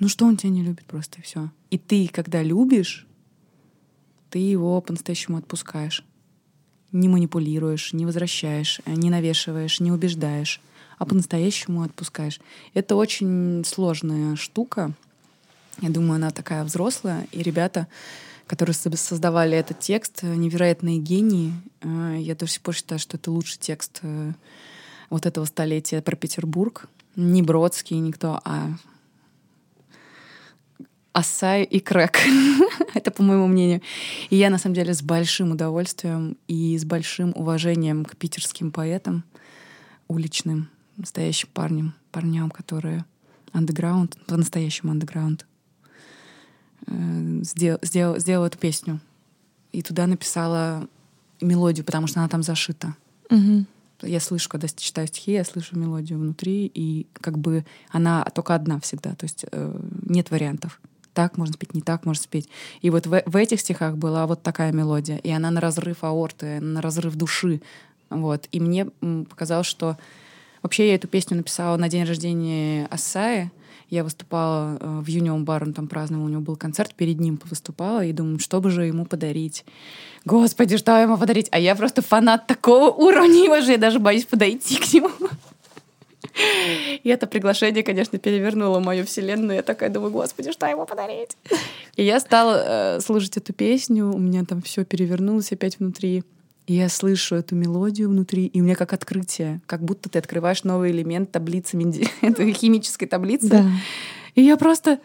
ну что он тебя не любит просто и все. И ты, когда любишь, ты его по-настоящему отпускаешь не манипулируешь, не возвращаешь, э, не навешиваешь, не убеждаешь, а по-настоящему отпускаешь. Это очень сложная штука. Я думаю, она такая взрослая. И ребята, которые создавали этот текст, э, невероятные гении. Э, я до сих пор считаю, что это лучший текст вот этого столетия про Петербург. Не Бродский, никто, а Асай и Крэк. Это по моему мнению. И я, на самом деле, с большим удовольствием и с большим уважением к питерским поэтам, уличным, настоящим парням, парням, которые андеграунд, по-настоящему андеграунд, сделал, сделал, эту песню. И туда написала мелодию, потому что она там зашита. Угу. Я слышу, когда читаю стихи, я слышу мелодию внутри, и как бы она только одна всегда, то есть э, нет вариантов так можно спеть, не так можно спеть. И вот в, в этих стихах была вот такая мелодия, и она на разрыв аорты, на разрыв души. Вот. И мне показалось, что вообще я эту песню написала на день рождения Асаи. Я выступала э, в Юнион Бар, он там праздновал, у него был концерт, перед ним выступала, и думаю, что бы же ему подарить. Господи, что ему подарить? А я просто фанат такого уровня его же, я даже боюсь подойти к нему. И это приглашение, конечно, перевернуло мою вселенную. Я такая думаю, господи, что ему подарить? И я стала э, слушать эту песню, у меня там все перевернулось опять внутри. И я слышу эту мелодию внутри, и у меня как открытие, как будто ты открываешь новый элемент таблицы, этой химической таблицы. Да. И я просто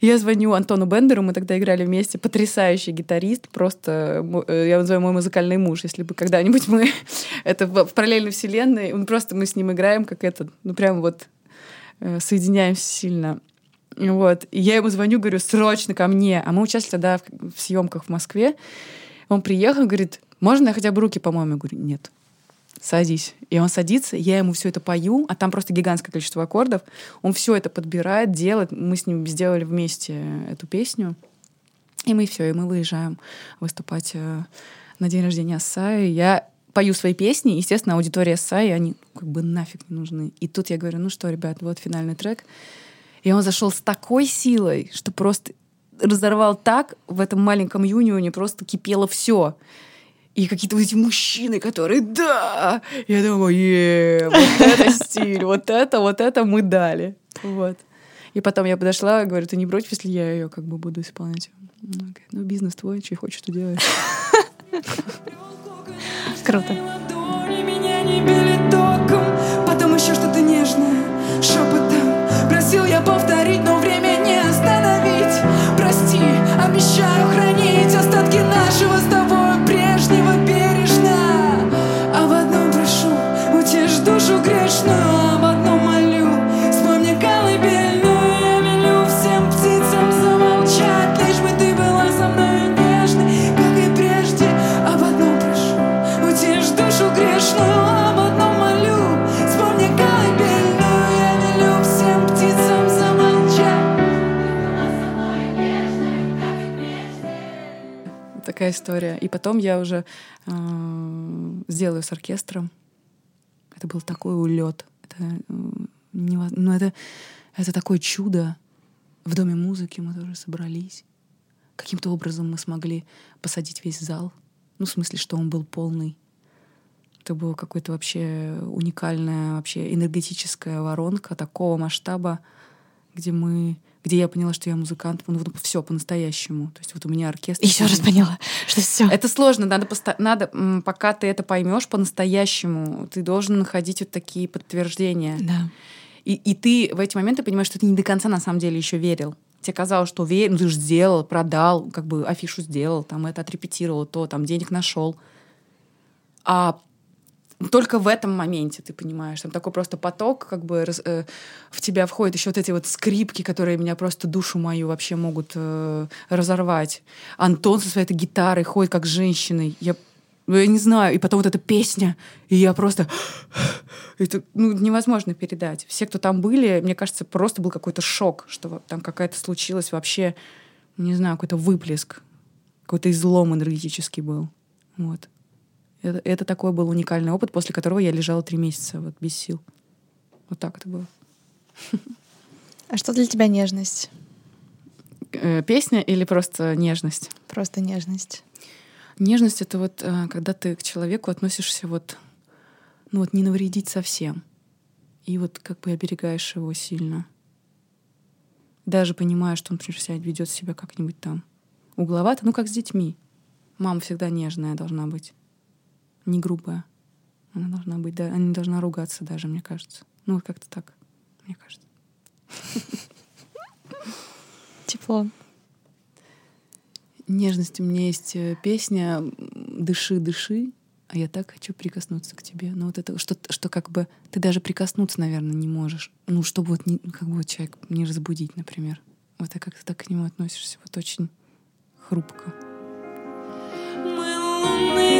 я звоню Антону Бендеру, мы тогда играли вместе, потрясающий гитарист, просто, э, я называю мой музыкальный муж, если бы когда-нибудь мы, это в параллельной вселенной, он просто мы с ним играем, как это, ну прям вот э, соединяемся сильно. Вот. И я ему звоню, говорю, срочно ко мне. А мы участвовали тогда в, в съемках в Москве. Он приехал, говорит, можно я хотя бы руки помою? Я говорю, нет садись. И он садится, я ему все это пою, а там просто гигантское количество аккордов. Он все это подбирает, делает. Мы с ним сделали вместе эту песню. И мы все, и мы выезжаем выступать э, на день рождения Ассаи. Я пою свои песни, естественно, аудитория Ассаи, они как бы нафиг не нужны. И тут я говорю, ну что, ребят, вот финальный трек. И он зашел с такой силой, что просто разорвал так, в этом маленьком юнионе просто кипело все и какие-то вот эти мужчины, которые «да!» Я думаю, е вот это стиль, вот это, вот это мы дали. Вот. И потом я подошла говорю, ты не против, если я ее как бы буду исполнять? Ну, ну бизнес твой, что хочешь, что делаешь. Круто. Потом еще что-то нежное, шепотом Просил я повторить, но Такая история. И потом я уже э, сделаю с оркестром это был такой улет. Это, ну, это, это такое чудо. В Доме музыки мы тоже собрались. Каким-то образом мы смогли посадить весь зал. Ну, в смысле, что он был полный. Это была какая-то вообще уникальная, вообще энергетическая воронка такого масштаба, где мы где я поняла, что я музыкант, ну вот все по-настоящему. То есть вот у меня оркестр. Еще раз поняла, что все. Это сложно, надо, посто... надо, пока ты это поймешь по-настоящему, ты должен находить вот такие подтверждения. Да. И, и ты в эти моменты понимаешь, что ты не до конца на самом деле еще верил. Тебе казалось, что верил, ну, ты же сделал, продал, как бы афишу сделал, там это отрепетировал, то, там денег нашел. А только в этом моменте ты понимаешь, там такой просто поток, как бы раз, э, в тебя входят еще вот эти вот скрипки, которые меня просто душу мою вообще могут э, разорвать. Антон со своей этой гитарой ходит как женщиной. Я, ну, я не знаю, и потом вот эта песня, и я просто... Это ну, невозможно передать. Все, кто там были, мне кажется, просто был какой-то шок, что там какая-то случилась вообще, не знаю, какой-то выплеск, какой-то излом энергетический был. Вот. Это, это такой был уникальный опыт, после которого я лежала три месяца вот без сил. Вот так это было. А что для тебя нежность? Э, песня или просто нежность? Просто нежность. Нежность это вот э, когда ты к человеку относишься вот, ну вот не навредить совсем. И вот как бы оберегаешь его сильно. Даже понимая, что он, например, ведет себя как-нибудь там угловато, ну как с детьми. Мама всегда нежная должна быть не грубая. Она должна быть, да, она не должна ругаться даже, мне кажется. Ну, вот как-то так, мне кажется. Тепло. Нежность. У меня есть э, песня «Дыши, дыши», а я так хочу прикоснуться к тебе. Но вот это, что, что как бы ты даже прикоснуться, наверное, не можешь. Ну, чтобы вот не, как бы вот человек не разбудить, например. Вот ты как-то так к нему относишься. Вот очень хрупко. Мы лунные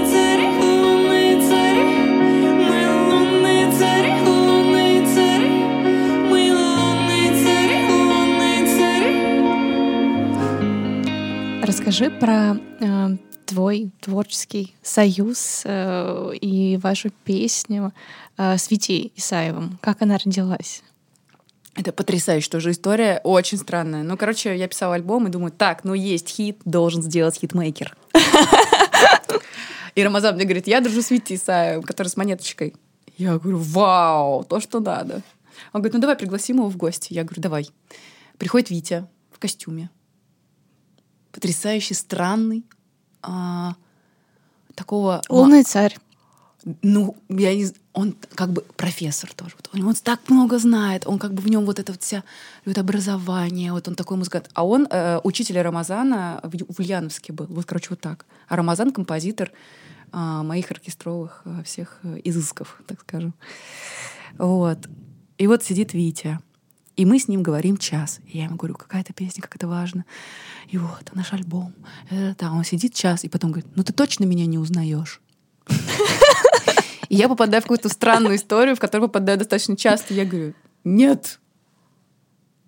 Расскажи про э, твой творческий союз э, и вашу песню э, с Витей Исаевым. Как она родилась? Это потрясающая тоже история, очень странная. Ну, короче, я писала альбом и думаю, так, ну есть хит, должен сделать хитмейкер. И Рамазан мне говорит, я дружу с Витей Исаевым, который с монеточкой. Я говорю, вау, то, что надо. Он говорит, ну давай пригласим его в гости. Я говорю, давай. Приходит Витя в костюме. Потрясающий, странный. а, такого... Лунный царь. ну, я не он как бы профессор тоже. Вот он, он так много знает, он как бы в нем вот это вот вся вот образование, вот он такой музыкант. А он э, учитель Рамазана в, в Ульяновске был. Вот, короче, вот так. А Рамазан композитор а, моих оркестровых а, всех э, изысков, так скажем. Вот. И вот сидит Витя. И мы с ним говорим час. И я ему говорю, какая это песня, как это важно. И вот, наш альбом. Это, он сидит час, и потом говорит, ну ты точно меня не узнаешь? И я попадаю в какую-то странную историю, в которую попадаю достаточно часто. Я говорю, нет,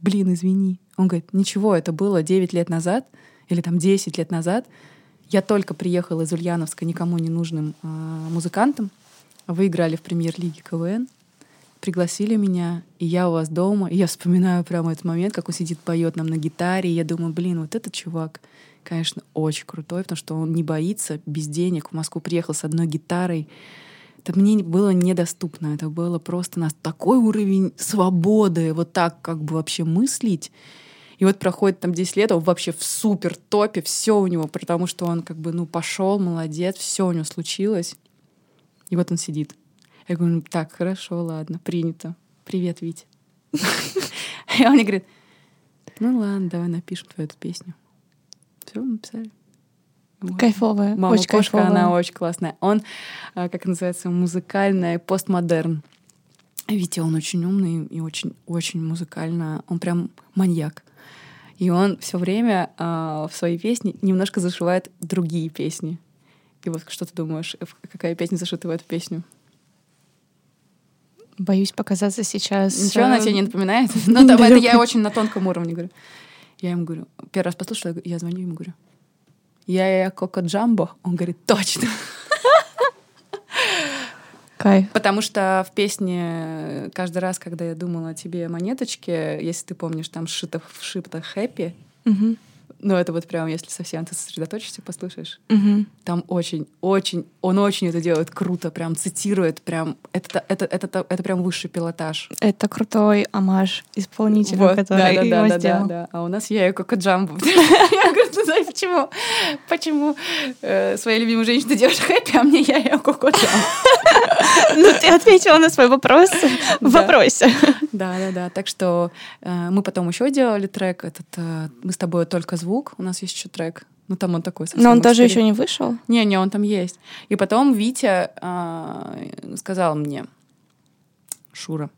блин, извини. Он говорит, ничего, это было 9 лет назад или там 10 лет назад. Я только приехала из Ульяновска никому не нужным а, музыкантом. Вы играли в премьер-лиге КВН, пригласили меня, и я у вас дома. И я вспоминаю прямо этот момент, как он сидит, поет нам на гитаре. И я думаю, блин, вот этот чувак, конечно, очень крутой, потому что он не боится без денег. В Москву приехал с одной гитарой. Это мне было недоступно. Это было просто на такой уровень свободы, вот так как бы вообще мыслить. И вот проходит там 10 лет, он вообще в супер топе, все у него, потому что он как бы, ну, пошел, молодец, все у него случилось. И вот он сидит. Я говорю, ну, так, хорошо, ладно, принято. Привет, Витя. И он мне говорит, ну ладно, давай напишем твою эту песню. Все, написали. Вот. Кайфовая. Мама очень кошка, кайфовая. она очень классная. Он, а, как называется, музыкальный постмодерн. Витя, он очень умный и очень, очень музыкально. Он прям маньяк. И он все время а, в своей песне немножко зашивает другие песни. И вот что ты думаешь, какая песня зашита в эту песню? Боюсь показаться сейчас. Ничего она э, тебе не напоминает? Ну, там это я очень на тонком уровне говорю. Я ему говорю, первый раз послушала, я звоню ему, говорю, я я Коко Джамбо. Он говорит, точно. Кайф. Потому что в песне каждый раз, когда я думала о тебе монеточки, если ты помнишь, там сшито вшито хэппи, Мгм. Ну это вот прям, если совсем ты сосредоточишься, послушаешь, Мгм. там очень, очень, он очень это делает круто, прям цитирует, прям, это, это, это, это, это прям высший пилотаж. Это крутой амаш исполнителю, Вот, который да, да, его да, да, сделал. да, да. А у нас я Коко Джамбо. Я говорю, ну знаешь, почему? Почему э, своей любимой женщине делаешь хэппи, а мне я и Коко Джамбо? Ну, ты ответила на свой вопрос в Да. вопросе. Да, да, да. Так что э, мы потом еще делали трек. Этот э, мы с тобой только звук. У нас есть еще трек. Ну там он такой. совсем Но он тоже еще не вышел. Не, не, он там есть. И потом Витя э, сказал мне, Шура,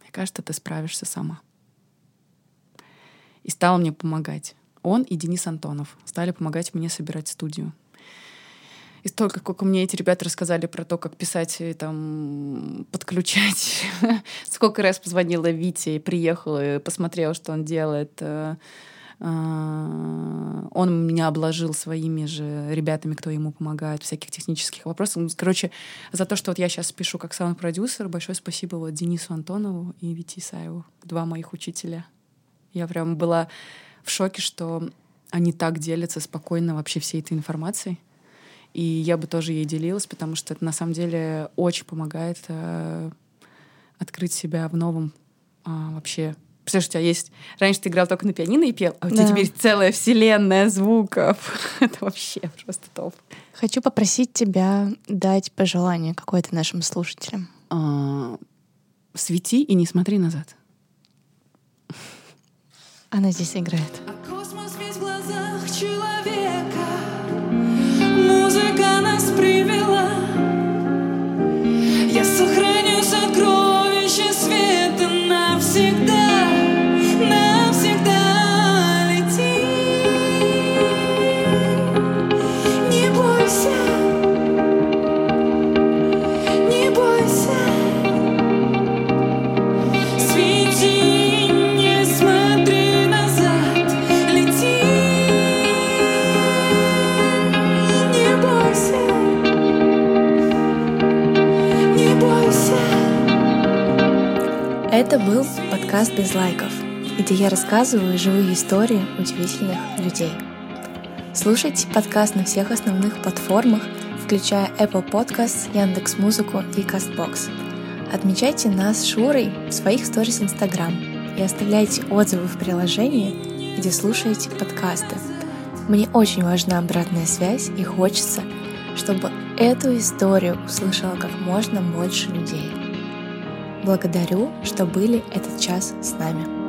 мне кажется, ты справишься сама. И стал мне помогать. Он и Денис Антонов стали помогать мне собирать студию. И столько, сколько мне эти ребята рассказали про то, как писать и там подключать. Сколько раз позвонила Вите и приехала, и посмотрела, что он делает. Э, а, Он меня обложил своими же ребятами, кто ему помогает всяких технических вопросах. Ну, Короче, за то, что вот я сейчас пишу как саунд-продюсер, большое спасибо вот Денису Антонову и Вите Исаеву, два моих учителя. Я прям была в шоке, что они так делятся спокойно вообще всей этой информацией. И я бы тоже ей делилась, потому что это на самом деле очень помогает э, открыть себя в новом а, вообще. Представляешь, у тебя есть... Раньше ты играл только на пианино и пел, а у тебя Да. теперь целая вселенная звуков. это вообще просто топ. Хочу попросить тебя дать пожелание какое-то нашим слушателям. А, свети и не смотри назад. Она здесь играет. А космос весь в глазах человека Музыка нас привела Это был подкаст «Без лайков», где я рассказываю живые истории удивительных людей. Слушайте подкаст на всех основных платформах, включая Apple Podcasts, Яндекс.Музыку и Castbox. Отмечайте нас с Шурой в своих сторис Инстаграм и оставляйте отзывы в приложении, где слушаете подкасты. Мне очень важна обратная связь и хочется, чтобы эту историю услышало как можно больше людей. Благодарю, что были этот час с нами.